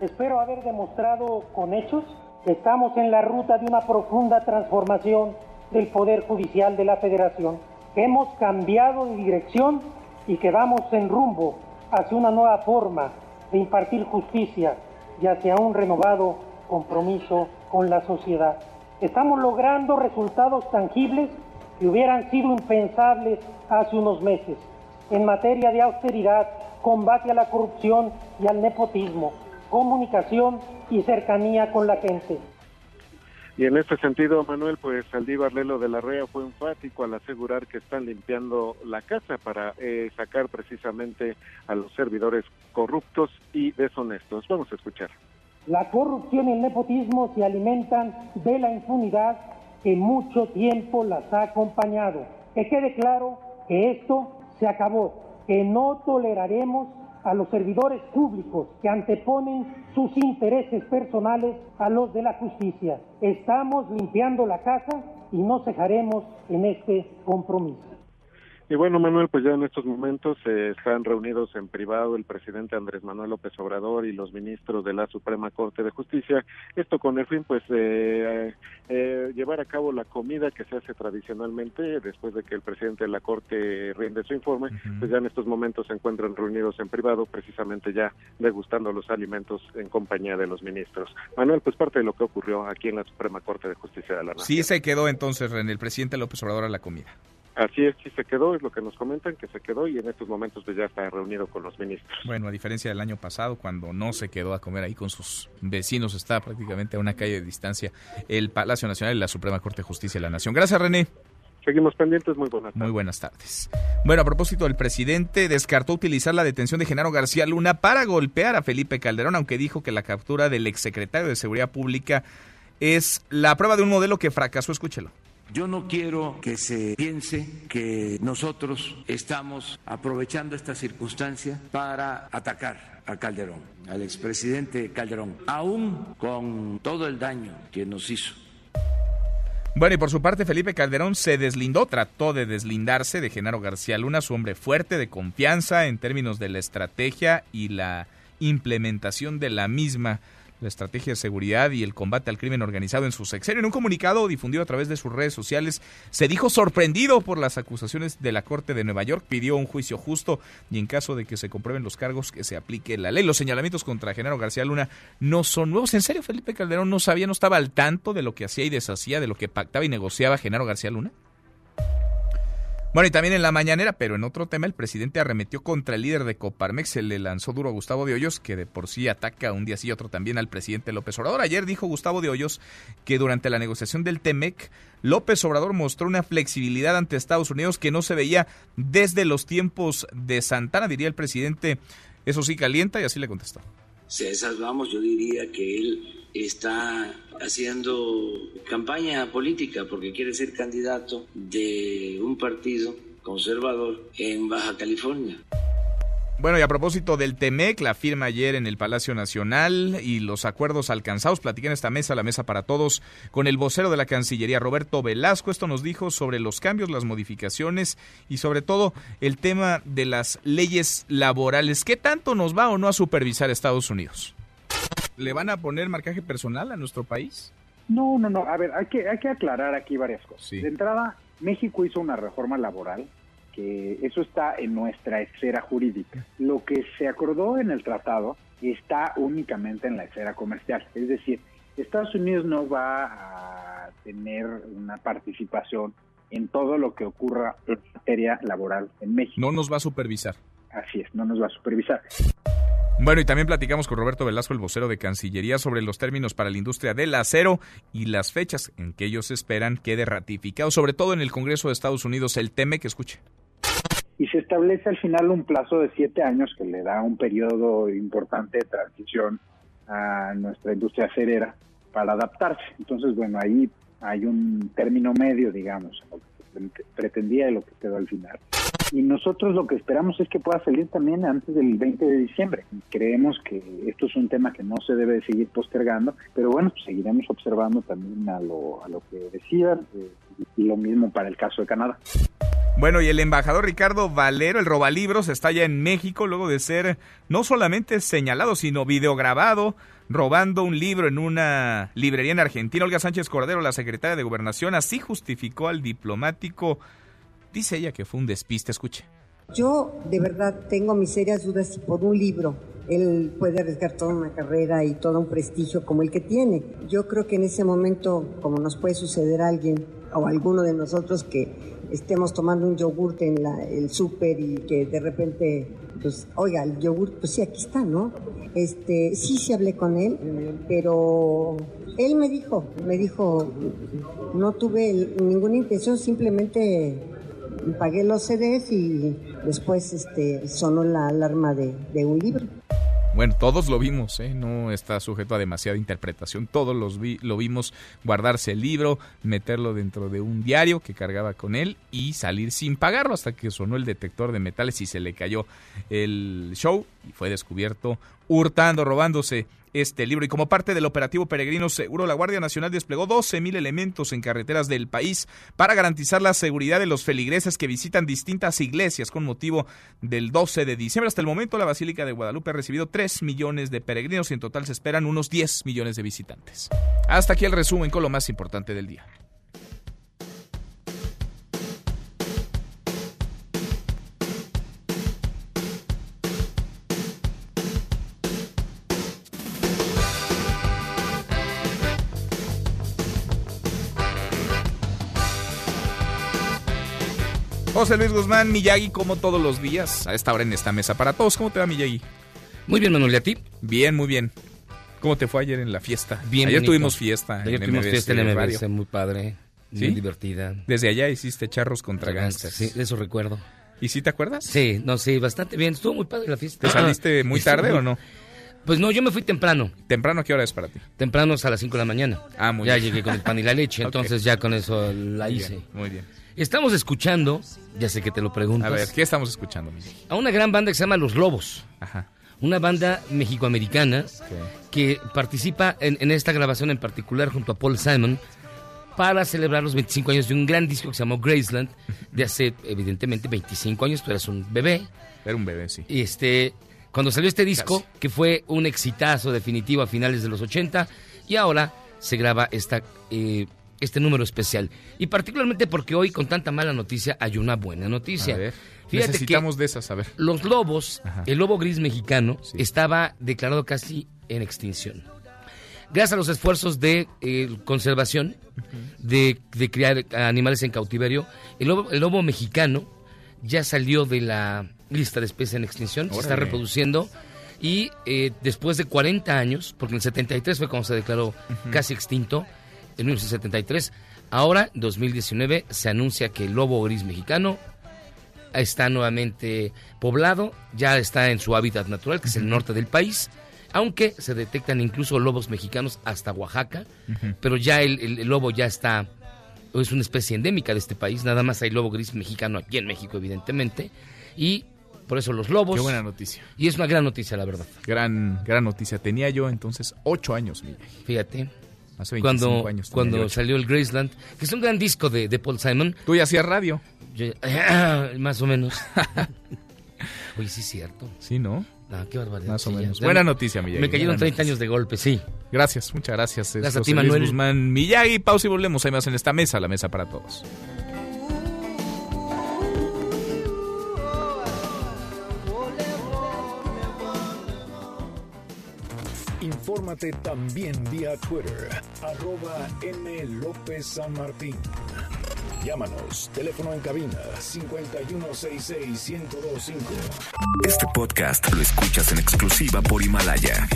Espero haber demostrado con hechos que estamos en la ruta de una profunda transformación del Poder Judicial de la Federación, que hemos cambiado de dirección y que vamos en rumbo hacia una nueva forma de impartir justicia y hacia un renovado compromiso con la sociedad. Estamos logrando resultados tangibles que hubieran sido impensables hace unos meses en materia de austeridad, combate a la corrupción y al nepotismo, comunicación y cercanía con la gente. Y en este sentido, Manuel, pues Saldívar Lelo de la Rea fue enfático al asegurar que están limpiando la casa para eh, sacar precisamente a los servidores corruptos y deshonestos. Vamos a escuchar. La corrupción y el nepotismo se alimentan de la impunidad que mucho tiempo las ha acompañado. Que quede claro que esto se acabó, que no toleraremos a los servidores públicos que anteponen sus intereses personales a los de la justicia. Estamos limpiando la casa y no cejaremos en este compromiso. Y bueno, Manuel, pues ya en estos momentos eh, están reunidos en privado el presidente Andrés Manuel López Obrador y los ministros de la Suprema Corte de Justicia. Esto con el fin, pues, de eh, llevar a cabo la comida que se hace tradicionalmente después de que el presidente de la Corte rinde su informe. Pues ya en estos momentos se encuentran reunidos en privado, precisamente ya degustando los alimentos en compañía de los ministros. Manuel, pues parte de lo que ocurrió aquí en la Suprema Corte de Justicia de la Nación. Sí se quedó entonces en el presidente López Obrador a la comida. Así es, sí se quedó, es lo que nos comentan, que se quedó y en estos momentos pues ya está reunido con los ministros. Bueno, a diferencia del año pasado, cuando no se quedó a comer ahí con sus vecinos, está prácticamente a una calle de distancia el Palacio Nacional y la Suprema Corte de Justicia de la Nación. Gracias, René. Seguimos pendientes, muy buenas tardes. Muy buenas tardes. Bueno, a propósito, el presidente descartó utilizar la detención de Genaro García Luna para golpear a Felipe Calderón, aunque dijo que la captura del exsecretario de Seguridad Pública es la prueba de un modelo que fracasó. Escúchelo. Yo no quiero que se piense que nosotros estamos aprovechando esta circunstancia para atacar a Calderón, al expresidente Calderón, aún con todo el daño que nos hizo. Bueno, y por su parte, Felipe Calderón se deslindó, trató de deslindarse de Genaro García Luna, su hombre fuerte, de confianza en términos de la estrategia y la implementación de la misma la estrategia de seguridad y el combate al crimen organizado en su sexenio. En un comunicado difundido a través de sus redes sociales, se dijo sorprendido por las acusaciones de la Corte de Nueva York, pidió un juicio justo y en caso de que se comprueben los cargos, que se aplique la ley. Los señalamientos contra Genaro García Luna no son nuevos. ¿En serio Felipe Calderón no sabía, no estaba al tanto de lo que hacía y deshacía, de lo que pactaba y negociaba Genaro García Luna? Bueno, y también en la mañanera, pero en otro tema, el presidente arremetió contra el líder de Coparmex, se le lanzó duro a Gustavo de Hoyos, que de por sí ataca un día sí y otro también al presidente López Obrador. Ayer dijo Gustavo de Hoyos que durante la negociación del TEMEC, López Obrador mostró una flexibilidad ante Estados Unidos que no se veía desde los tiempos de Santana, diría el presidente. Eso sí calienta y así le contestó. Si a esas vamos, yo diría que él está haciendo campaña política porque quiere ser candidato de un partido conservador en Baja California. Bueno, y a propósito del TEMEC, la firma ayer en el Palacio Nacional y los acuerdos alcanzados, platiqué en esta mesa, la mesa para todos, con el vocero de la Cancillería, Roberto Velasco. Esto nos dijo sobre los cambios, las modificaciones y sobre todo el tema de las leyes laborales. ¿Qué tanto nos va o no a supervisar Estados Unidos? ¿Le van a poner marcaje personal a nuestro país? No, no, no. A ver, hay que, hay que aclarar aquí varias cosas. De entrada, México hizo una reforma laboral que eso está en nuestra esfera jurídica. Lo que se acordó en el tratado está únicamente en la esfera comercial. Es decir, Estados Unidos no va a tener una participación en todo lo que ocurra en materia laboral en México. No nos va a supervisar. Así es, no nos va a supervisar. Bueno, y también platicamos con Roberto Velasco, el vocero de Cancillería, sobre los términos para la industria del acero y las fechas en que ellos esperan quede ratificado, sobre todo en el Congreso de Estados Unidos, el TEME que escuche. Y se establece al final un plazo de siete años que le da un periodo importante de transición a nuestra industria acerera para adaptarse. Entonces, bueno, ahí hay un término medio, digamos, lo que pretendía y lo que quedó al final y nosotros lo que esperamos es que pueda salir también antes del 20 de diciembre. Creemos que esto es un tema que no se debe seguir postergando, pero bueno, pues seguiremos observando también a lo, a lo que decidan eh, y lo mismo para el caso de Canadá. Bueno, y el embajador Ricardo Valero, el robalibros, está ya en México luego de ser no solamente señalado, sino videograbado robando un libro en una librería en Argentina. Olga Sánchez Cordero, la secretaria de Gobernación, así justificó al diplomático Dice ella que fue un despiste, escuche. Yo de verdad tengo mis serias dudas si por un libro él puede arriesgar toda una carrera y todo un prestigio como el que tiene. Yo creo que en ese momento, como nos puede suceder a alguien, o alguno de nosotros que estemos tomando un yogurt en la, el súper y que de repente, pues, oiga, el yogurt, pues sí, aquí está, ¿no? Este, sí, sí hablé con él, pero él me dijo, me dijo, no tuve ninguna intención, simplemente pagué los CDs y después este, sonó la alarma de, de un libro. Bueno, todos lo vimos, ¿eh? no está sujeto a demasiada interpretación. Todos los vi lo vimos guardarse el libro, meterlo dentro de un diario que cargaba con él y salir sin pagarlo hasta que sonó el detector de metales y se le cayó el show y fue descubierto hurtando, robándose este libro. Y como parte del operativo Peregrino Seguro, la Guardia Nacional desplegó 12.000 elementos en carreteras del país para garantizar la seguridad de los feligreses que visitan distintas iglesias con motivo del 12 de diciembre. Hasta el momento, la Basílica de Guadalupe ha recibido 3 millones de peregrinos y en total se esperan unos 10 millones de visitantes. Hasta aquí el resumen con lo más importante del día. José Luis Guzmán, Miyagi, como todos los días, a esta hora en esta mesa para todos. ¿Cómo te va, Miyagi? Muy bien, Manuel, ¿y a ti? Bien, muy bien. ¿Cómo te fue ayer en la fiesta? Bien, Ayer bonito. tuvimos fiesta. Ayer en tuvimos fiesta en Radio. MBS, muy padre, ¿Sí? muy divertida. Desde allá hiciste charros contra gangsters. Sí, de eso recuerdo. ¿Y sí te acuerdas? Sí, no, sí, bastante bien. Estuvo muy padre la fiesta. ¿Te saliste muy tarde o no? Pues no, yo me fui temprano. ¿Temprano qué hora es para ti? Temprano hasta las 5 de la mañana. Ah, muy ya bien. llegué con el pan y la leche, entonces ya con eso la hice. bien, muy bien. Estamos escuchando, ya sé que te lo preguntas, A ver, ¿qué estamos escuchando, a una gran banda que se llama Los Lobos. Ajá. Una banda mexicoamericana que participa en, en esta grabación en particular junto a Paul Simon para celebrar los 25 años de un gran disco que se llamó Graceland, de hace evidentemente 25 años, tú eras un bebé. Era un bebé, sí. Y este, cuando salió este disco, que fue un exitazo definitivo a finales de los 80, y ahora se graba esta, eh, este número especial. Y particularmente porque hoy, con tanta mala noticia, hay una buena noticia. A ver, Fíjate necesitamos que de esas, a ver. los lobos, Ajá. el lobo gris mexicano, estaba declarado casi en extinción. Gracias a los esfuerzos de eh, conservación, de, de criar animales en cautiverio, el lobo, el lobo mexicano ya salió de la lista de especies en extinción, se está reproduciendo y eh, después de 40 años, porque en el 73 fue cuando se declaró casi extinto, en 1973, ahora, 2019, se anuncia que el lobo gris mexicano está nuevamente poblado, ya está en su hábitat natural, que es el norte del país, aunque se detectan incluso lobos mexicanos hasta Oaxaca, pero ya el, el- el lobo ya está, es una especie endémica de este país, nada más hay lobo gris mexicano aquí en México, evidentemente, y por eso los lobos. Qué buena noticia. Y es una gran noticia, la verdad. Gran, gran noticia. Tenía yo entonces ocho años, Miyagi. Fíjate. Hace 25 Cuando, años. cuando salió el Graceland, que es un gran disco de, de Paul Simon. Tú ya hacías radio. Yo- más o menos. Oye, sí es cierto. Sí, ¿no? Ah, qué barbaridad. Más o menos. ya Buena noticia, Miyagi. Me cayeron buena 30 noticia. años de golpe, sí. Gracias, muchas gracias. Gracias a José ti, Luis Manuel. Guzmán Miyagi. Pausa y volvemos. Hay más en esta mesa, la mesa para todos. Infórmate también vía Twitter, arroba M. López San Martín. Llámanos, teléfono en cabina 5166-1025. Este podcast lo escuchas en exclusiva por Himalaya.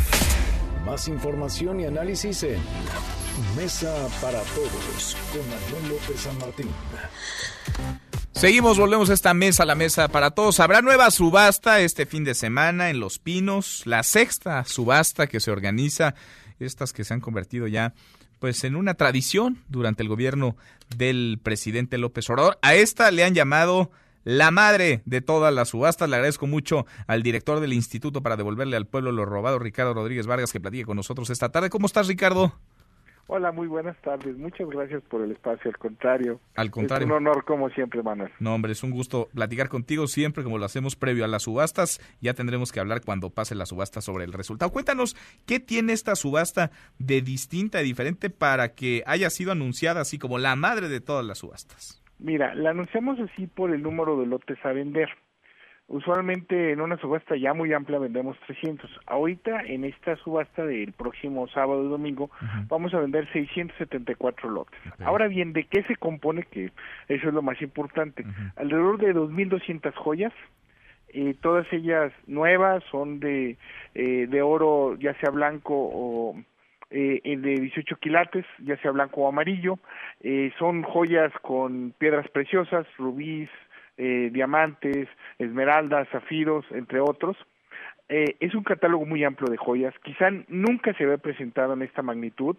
Más información y análisis en Mesa para Todos con Manuel López San Martín. Seguimos, volvemos a esta mesa, la mesa para todos. Habrá nueva subasta este fin de semana en Los Pinos, la sexta subasta que se organiza, estas que se han convertido ya pues en una tradición durante el gobierno del presidente López Obrador. A esta le han llamado la madre de todas las subastas. Le agradezco mucho al director del Instituto para devolverle al pueblo lo robado, Ricardo Rodríguez Vargas, que platique con nosotros esta tarde. ¿Cómo estás, Ricardo? Hola, muy buenas tardes. Muchas gracias por el espacio. Al contrario. Al contrario. Es un honor, como siempre, Manuel. No, hombre, es un gusto platicar contigo siempre como lo hacemos previo a las subastas. Ya tendremos que hablar cuando pase la subasta sobre el resultado. Cuéntanos, ¿qué tiene esta subasta de distinta y diferente para que haya sido anunciada así como la madre de todas las subastas? Mira, la anunciamos así por el número de lotes a vender. Usualmente en una subasta ya muy amplia vendemos 300. Ahorita en esta subasta del próximo sábado y domingo vamos a vender 674 lotes. Ahora bien, ¿de qué se compone? Que eso es lo más importante. Alrededor de 2.200 joyas, eh, todas ellas nuevas, son de, eh, de oro ya sea blanco o eh, de 18 quilates, ya sea blanco o amarillo. Eh, son joyas con piedras preciosas, rubíes, eh, diamantes, esmeraldas, zafiros, entre otros. Eh, es un catálogo muy amplio de joyas, quizá nunca se había presentado en esta magnitud.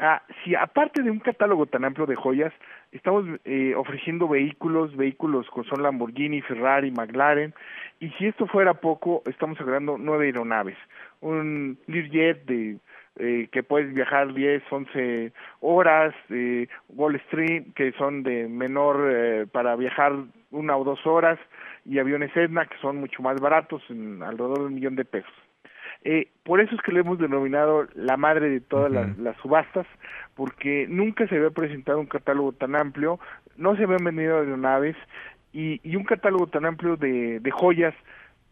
Ah, si aparte de un catálogo tan amplio de joyas, estamos eh, ofreciendo vehículos, vehículos que son Lamborghini, Ferrari, McLaren, y si esto fuera poco, estamos agregando nueve aeronaves, un Learjet de eh, que puedes viajar 10, 11 horas, eh, Wall Street, que son de menor eh, para viajar una o dos horas, y aviones Edna, que son mucho más baratos, en alrededor de un millón de pesos. Eh, por eso es que le hemos denominado la madre de todas las, las, subastas, porque nunca se había presentado un catálogo tan amplio, no se habían vendido aeronaves y, y un catálogo tan amplio de, de joyas,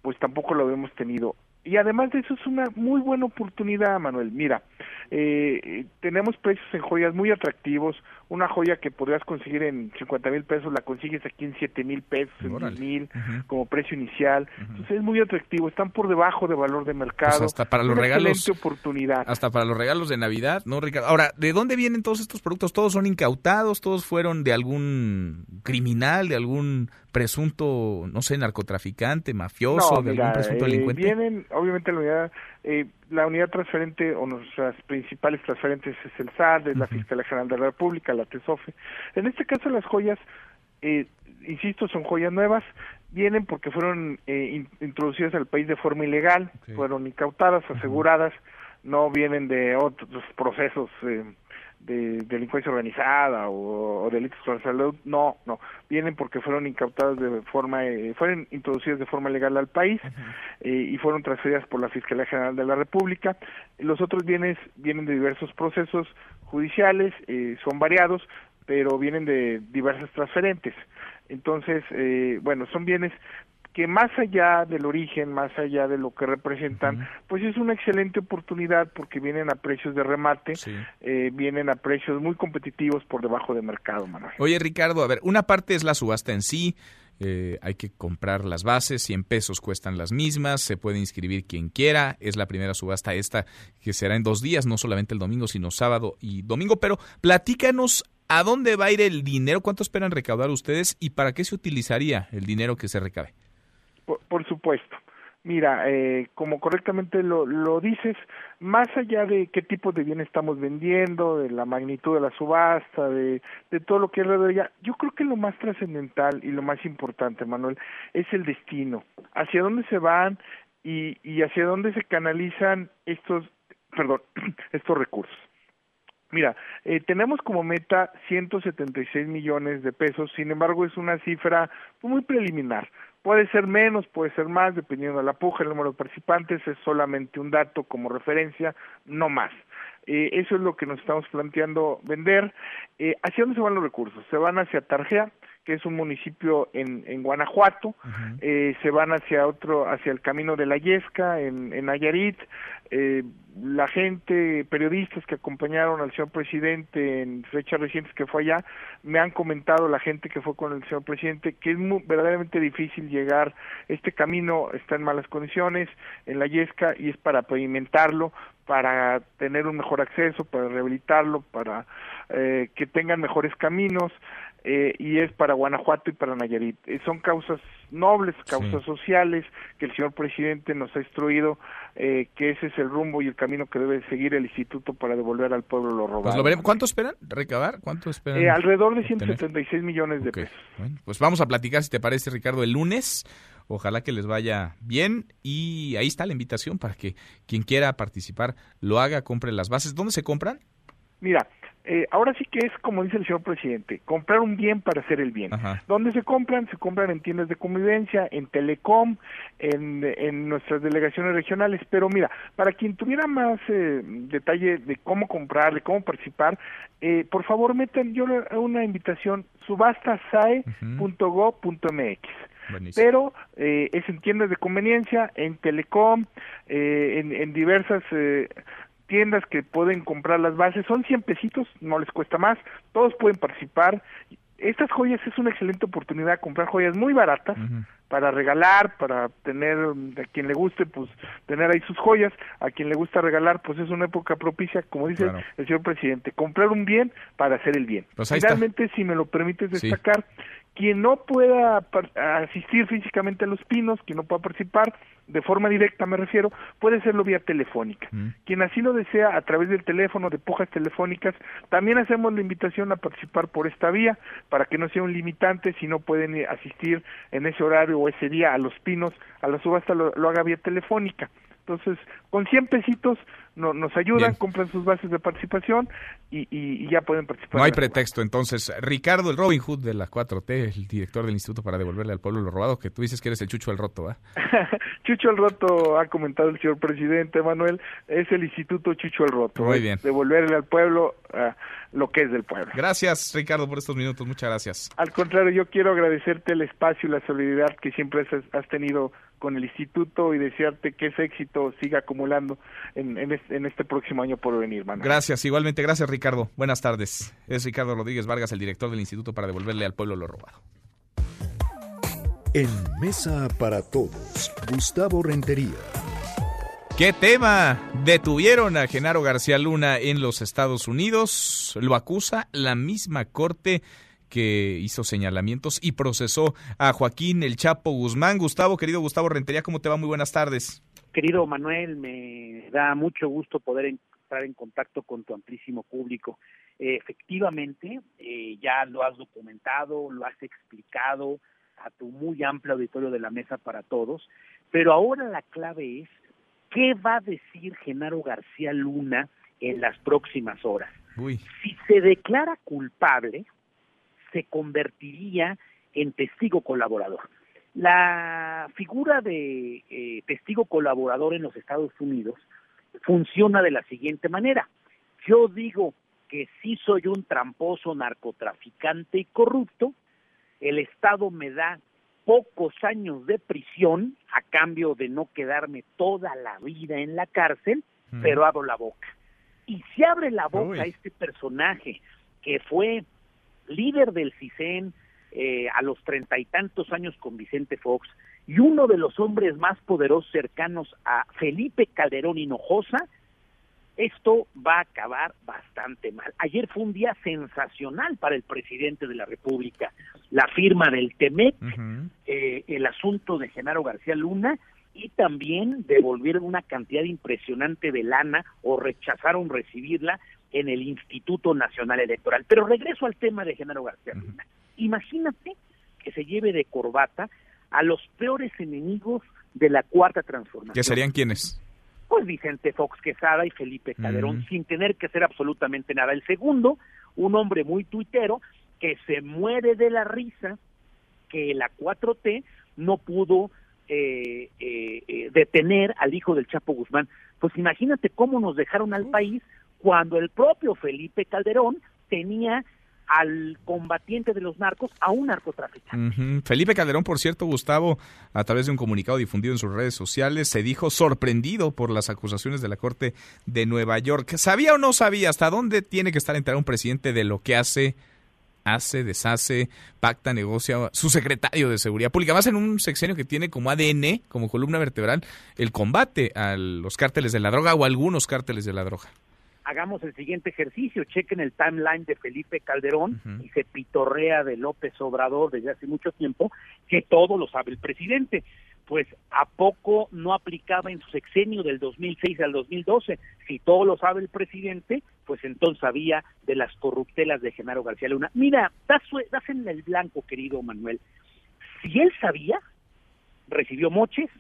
pues tampoco lo habíamos tenido y además de eso es una muy buena oportunidad, Manuel. Mira, eh, tenemos precios en joyas muy atractivos. Una joya que podrías conseguir en 50 mil pesos, la consigues aquí en 7 mil pesos, en 10 mil, como precio inicial. Entonces es muy atractivo. Están por debajo de valor de mercado. Pues hasta para los una regalos. oportunidad. Hasta para los regalos de Navidad, ¿no, Ricardo? Ahora, ¿de dónde vienen todos estos productos? ¿Todos son incautados? ¿Todos fueron de algún criminal, de algún presunto, no sé, narcotraficante, mafioso, de algún presunto eh, delincuente? Vienen, obviamente, la unidad, eh, la unidad transferente o nuestras principales transferentes es el es la Fiscalía General de la República, la TESOFE. En este caso, las joyas, eh, insisto, son joyas nuevas, vienen porque fueron eh, introducidas al país de forma ilegal, fueron incautadas, aseguradas, no vienen de otros procesos. De delincuencia organizada o, delitos contra la salud, no, no, vienen porque fueron incautadas de forma, eh, fueron introducidas de forma legal al país eh, y fueron transferidas por la Fiscalía General de la República. Los otros bienes vienen de diversos procesos judiciales, eh, son variados, pero vienen de diversas transferentes. Entonces, eh, bueno, son bienes que más allá del origen, más allá de lo que representan, pues es una excelente oportunidad porque vienen a precios de remate, eh, vienen a precios muy competitivos por debajo de mercado, Manuel. Oye, Ricardo, a ver, una parte es la subasta en sí, eh, hay que comprar las bases, 100 pesos cuestan las mismas, se puede inscribir quien quiera, es la primera subasta esta que será en dos días, no solamente el domingo, sino sábado y domingo, pero platícanos a dónde va a ir el dinero, cuánto esperan recaudar ustedes y para qué se utilizaría el dinero que se recabe. Por, supuesto. Mira, eh, como correctamente lo, lo dices, más allá de qué tipo de bien estamos vendiendo, de la magnitud de la subasta, de, de todo lo que es la ya, yo creo que lo más trascendental y lo más importante, Manuel, es el destino, hacia dónde se van y, y hacia dónde se canalizan estos, perdón, estos recursos. Mira, eh, tenemos como meta 176 millones de pesos, sin embargo es una cifra muy preliminar. Puede ser menos, puede ser más, dependiendo de la puja, el número de participantes, es solamente un dato como referencia, no más. Eh, eso es lo que nos estamos planteando vender. Eh, ¿Hacia dónde se van los recursos? Se van hacia Tarjea, que es un municipio en, en Guanajuato, eh, se van hacia otro, hacia el camino de la Yesca, en, en Nayarit, eh, la gente, periodistas que acompañaron al señor presidente en fechas recientes que fue allá, me han comentado la gente que fue con el señor presidente que es muy, verdaderamente difícil llegar, este camino está en malas condiciones en la Yesca y es para pavimentarlo, para tener un mejor acceso, para rehabilitarlo, para eh, que tengan mejores caminos, eh, y es para Guanajuato y para Nayarit. Eh, son causas nobles, causas sociales que el señor presidente nos ha instruido eh, que ese es el rumbo y el camino que debe seguir el instituto para devolver al pueblo lo robado. Pues lo veremos. ¿Cuánto esperan recabar? ¿Cuánto esperan? Eh, alrededor de 176 millones de pesos. Bueno, pues vamos a platicar, si te parece, Ricardo, el lunes. Ojalá que les vaya bien y ahí está la invitación para que quien quiera participar lo haga, compre las bases. ¿Dónde se compran? Mira, eh, ahora sí que es como dice el señor presidente, comprar un bien para hacer el bien. ¿Dónde se compran? Se compran en tiendas de convivencia, en Telecom, en, en nuestras delegaciones regionales. Pero mira, para quien tuviera más eh, detalle de cómo comprar, de cómo participar, eh, por favor metan yo una invitación subastasae.go.mx. pero eh, es en tiendas de conveniencia, en Telecom, eh, en, en, diversas eh, tiendas que pueden comprar las bases, son 100 pesitos, no les cuesta más, todos pueden participar. Estas joyas es una excelente oportunidad de comprar joyas muy baratas para regalar, para tener a quien le guste, pues tener ahí sus joyas, a quien le gusta regalar, pues es una época propicia, como dice el señor presidente, comprar un bien para hacer el bien. Pues Finalmente, si me lo permites destacar, quien no pueda asistir físicamente a los pinos, quien no pueda participar, de forma directa me refiero, puede hacerlo vía telefónica. Quien así lo desea a través del teléfono, de pujas telefónicas, también hacemos la invitación a participar por esta vía para que no sea un limitante si no pueden eh, asistir en ese horario o ese día a los pinos, a la subasta lo, lo haga vía telefónica. Entonces, con 100 pesitos no, nos ayudan, compran sus bases de participación y, y, ya pueden participar. No hay pretexto. Entonces, Ricardo, el Robin Hood de la 4T, el director del Instituto para devolverle al pueblo lo robado, que tú dices que eres el Chucho el Roto, ¿ah? Chucho el Roto, ha comentado el señor presidente Manuel, es el Instituto Chucho el Roto. Muy bien. Devolverle al pueblo uh, lo que es del pueblo. Gracias, Ricardo, por estos minutos. Muchas gracias. Al contrario, yo quiero agradecerte el espacio y la solidaridad que siempre has, has tenido con el instituto y desearte que ese éxito siga acumulando en, en, este, en este próximo año por venir, Manuel. Gracias, igualmente, gracias Ricardo. Buenas tardes. Es Ricardo Rodríguez Vargas, el director del instituto para devolverle al pueblo lo robado. En Mesa para Todos, Gustavo Rentería. ¿Qué tema? Detuvieron a Genaro García Luna en los Estados Unidos. Lo acusa la misma corte que hizo señalamientos y procesó a Joaquín El Chapo Guzmán. Gustavo, querido Gustavo Rentería, ¿cómo te va? Muy buenas tardes. Querido Manuel, me da mucho gusto poder entrar en contacto con tu amplísimo público. Eh, efectivamente, eh, ya lo has documentado, lo has explicado a tu muy amplio auditorio de la mesa para todos, pero ahora la clave es, ¿qué va a decir Genaro García Luna en las próximas horas? Si se declara culpable, se convertiría en testigo colaborador. La figura de eh, testigo colaborador en los Estados Unidos funciona de la siguiente manera. Yo digo que si soy un tramposo narcotraficante y corrupto, el Estado me da pocos años de prisión a cambio de no quedarme toda la vida en la cárcel, pero abro la boca. Y si abre la boca este personaje que fue líder del CISEN eh, a los treinta y tantos años con Vicente Fox y uno de los hombres más poderosos cercanos a Felipe Calderón Hinojosa, esto va a acabar bastante mal. Ayer fue un día sensacional para el presidente de la República. La firma del TEMEC, eh, el asunto de Genaro García Luna y también devolvieron una cantidad impresionante de lana o rechazaron recibirla en el Instituto Nacional Electoral. Pero regreso al tema de Genaro García Luna. Imagínate que se lleve de corbata a los peores enemigos de la cuarta transformación. ¿Qué serían quiénes? Pues Vicente Fox Quesada y Felipe Calderón, sin tener que hacer absolutamente nada. El segundo, un hombre muy tuitero que se muere de la risa que la 4T no pudo eh, eh, eh, detener al hijo del Chapo Guzmán. Pues imagínate cómo nos dejaron al país cuando el propio Felipe Calderón tenía al combatiente de los narcos a un narcotraficante. Felipe Calderón, por cierto, Gustavo, a través de un comunicado difundido en sus redes sociales, se dijo sorprendido por las acusaciones de la Corte de Nueva York. ¿Sabía o no sabía hasta dónde tiene que estar enterado un presidente de lo que hace hace, deshace, pacta, negocia, su secretario de Seguridad Pública, más en un sexenio que tiene como ADN, como columna vertebral, el combate a los cárteles de la droga o algunos cárteles de la droga. Hagamos el siguiente ejercicio, chequen el timeline de Felipe Calderón y se pitorrea de López Obrador desde hace mucho tiempo, que todo lo sabe el presidente pues a poco no aplicaba en su sexenio del 2006 al 2012. Si todo lo sabe el presidente, pues entonces sabía de las corruptelas de Genaro García Luna. Mira, das, das en el blanco, querido Manuel. Si él sabía, recibió moches,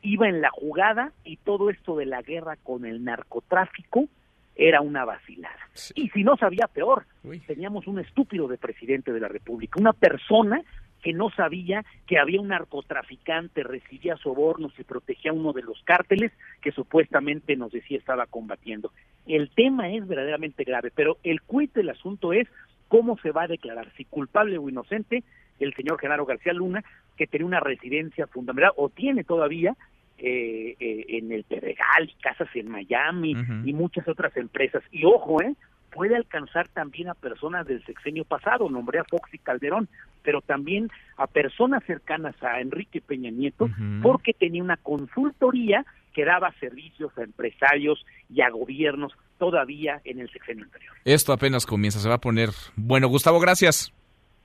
iba en la jugada y todo esto de la guerra con el narcotráfico era una vacilada. Y si no sabía, peor. Teníamos un estúpido de presidente de la República, una persona que no sabía que había un narcotraficante, recibía sobornos y protegía a uno de los cárteles que supuestamente nos decía estaba combatiendo. El tema es verdaderamente grave, pero el cuit del asunto es cómo se va a declarar, si culpable o inocente, el señor Genaro García Luna, que tenía una residencia fundamental, o tiene todavía, eh, eh, en el Pedregal, casas en Miami y muchas otras empresas. Y ojo, ¿eh? puede alcanzar también a personas del sexenio pasado, nombré a Fox y Calderón, pero también a personas cercanas a Enrique Peña Nieto, porque tenía una consultoría que daba servicios a empresarios y a gobiernos todavía en el sexenio anterior. Esto apenas comienza, se va a poner bueno. Gustavo, gracias.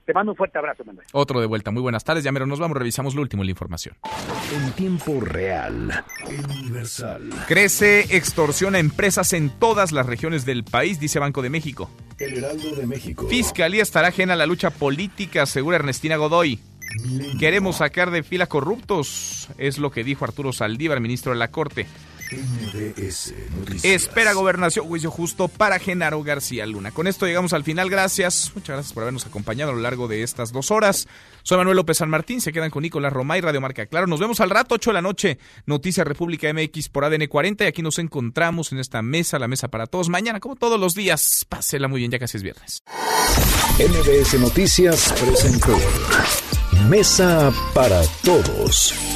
Te mando un fuerte abrazo, Manuel. Otro de vuelta. Muy buenas tardes. Ya mero nos vamos, revisamos lo último la información. En tiempo real, universal. Crece extorsión a empresas en todas las regiones del país, dice Banco de México. El Heraldo de México. Fiscalía estará ajena a la lucha política, asegura Ernestina Godoy. Queremos sacar de fila corruptos, es lo que dijo Arturo Saldívar, ministro de la Corte. Espera gobernación, juicio justo para Genaro García Luna. Con esto llegamos al final. Gracias. Muchas gracias por habernos acompañado a lo largo de estas dos horas. Soy Manuel López San Martín. Se quedan con Nicolás Romay, Radio Marca Claro. Nos vemos al rato, 8 de la noche. Noticias República MX por ADN 40. Y aquí nos encontramos en esta mesa, la mesa para todos. Mañana, como todos los días, pásela muy bien, ya casi es viernes. MBS Noticias presentó Mesa para Todos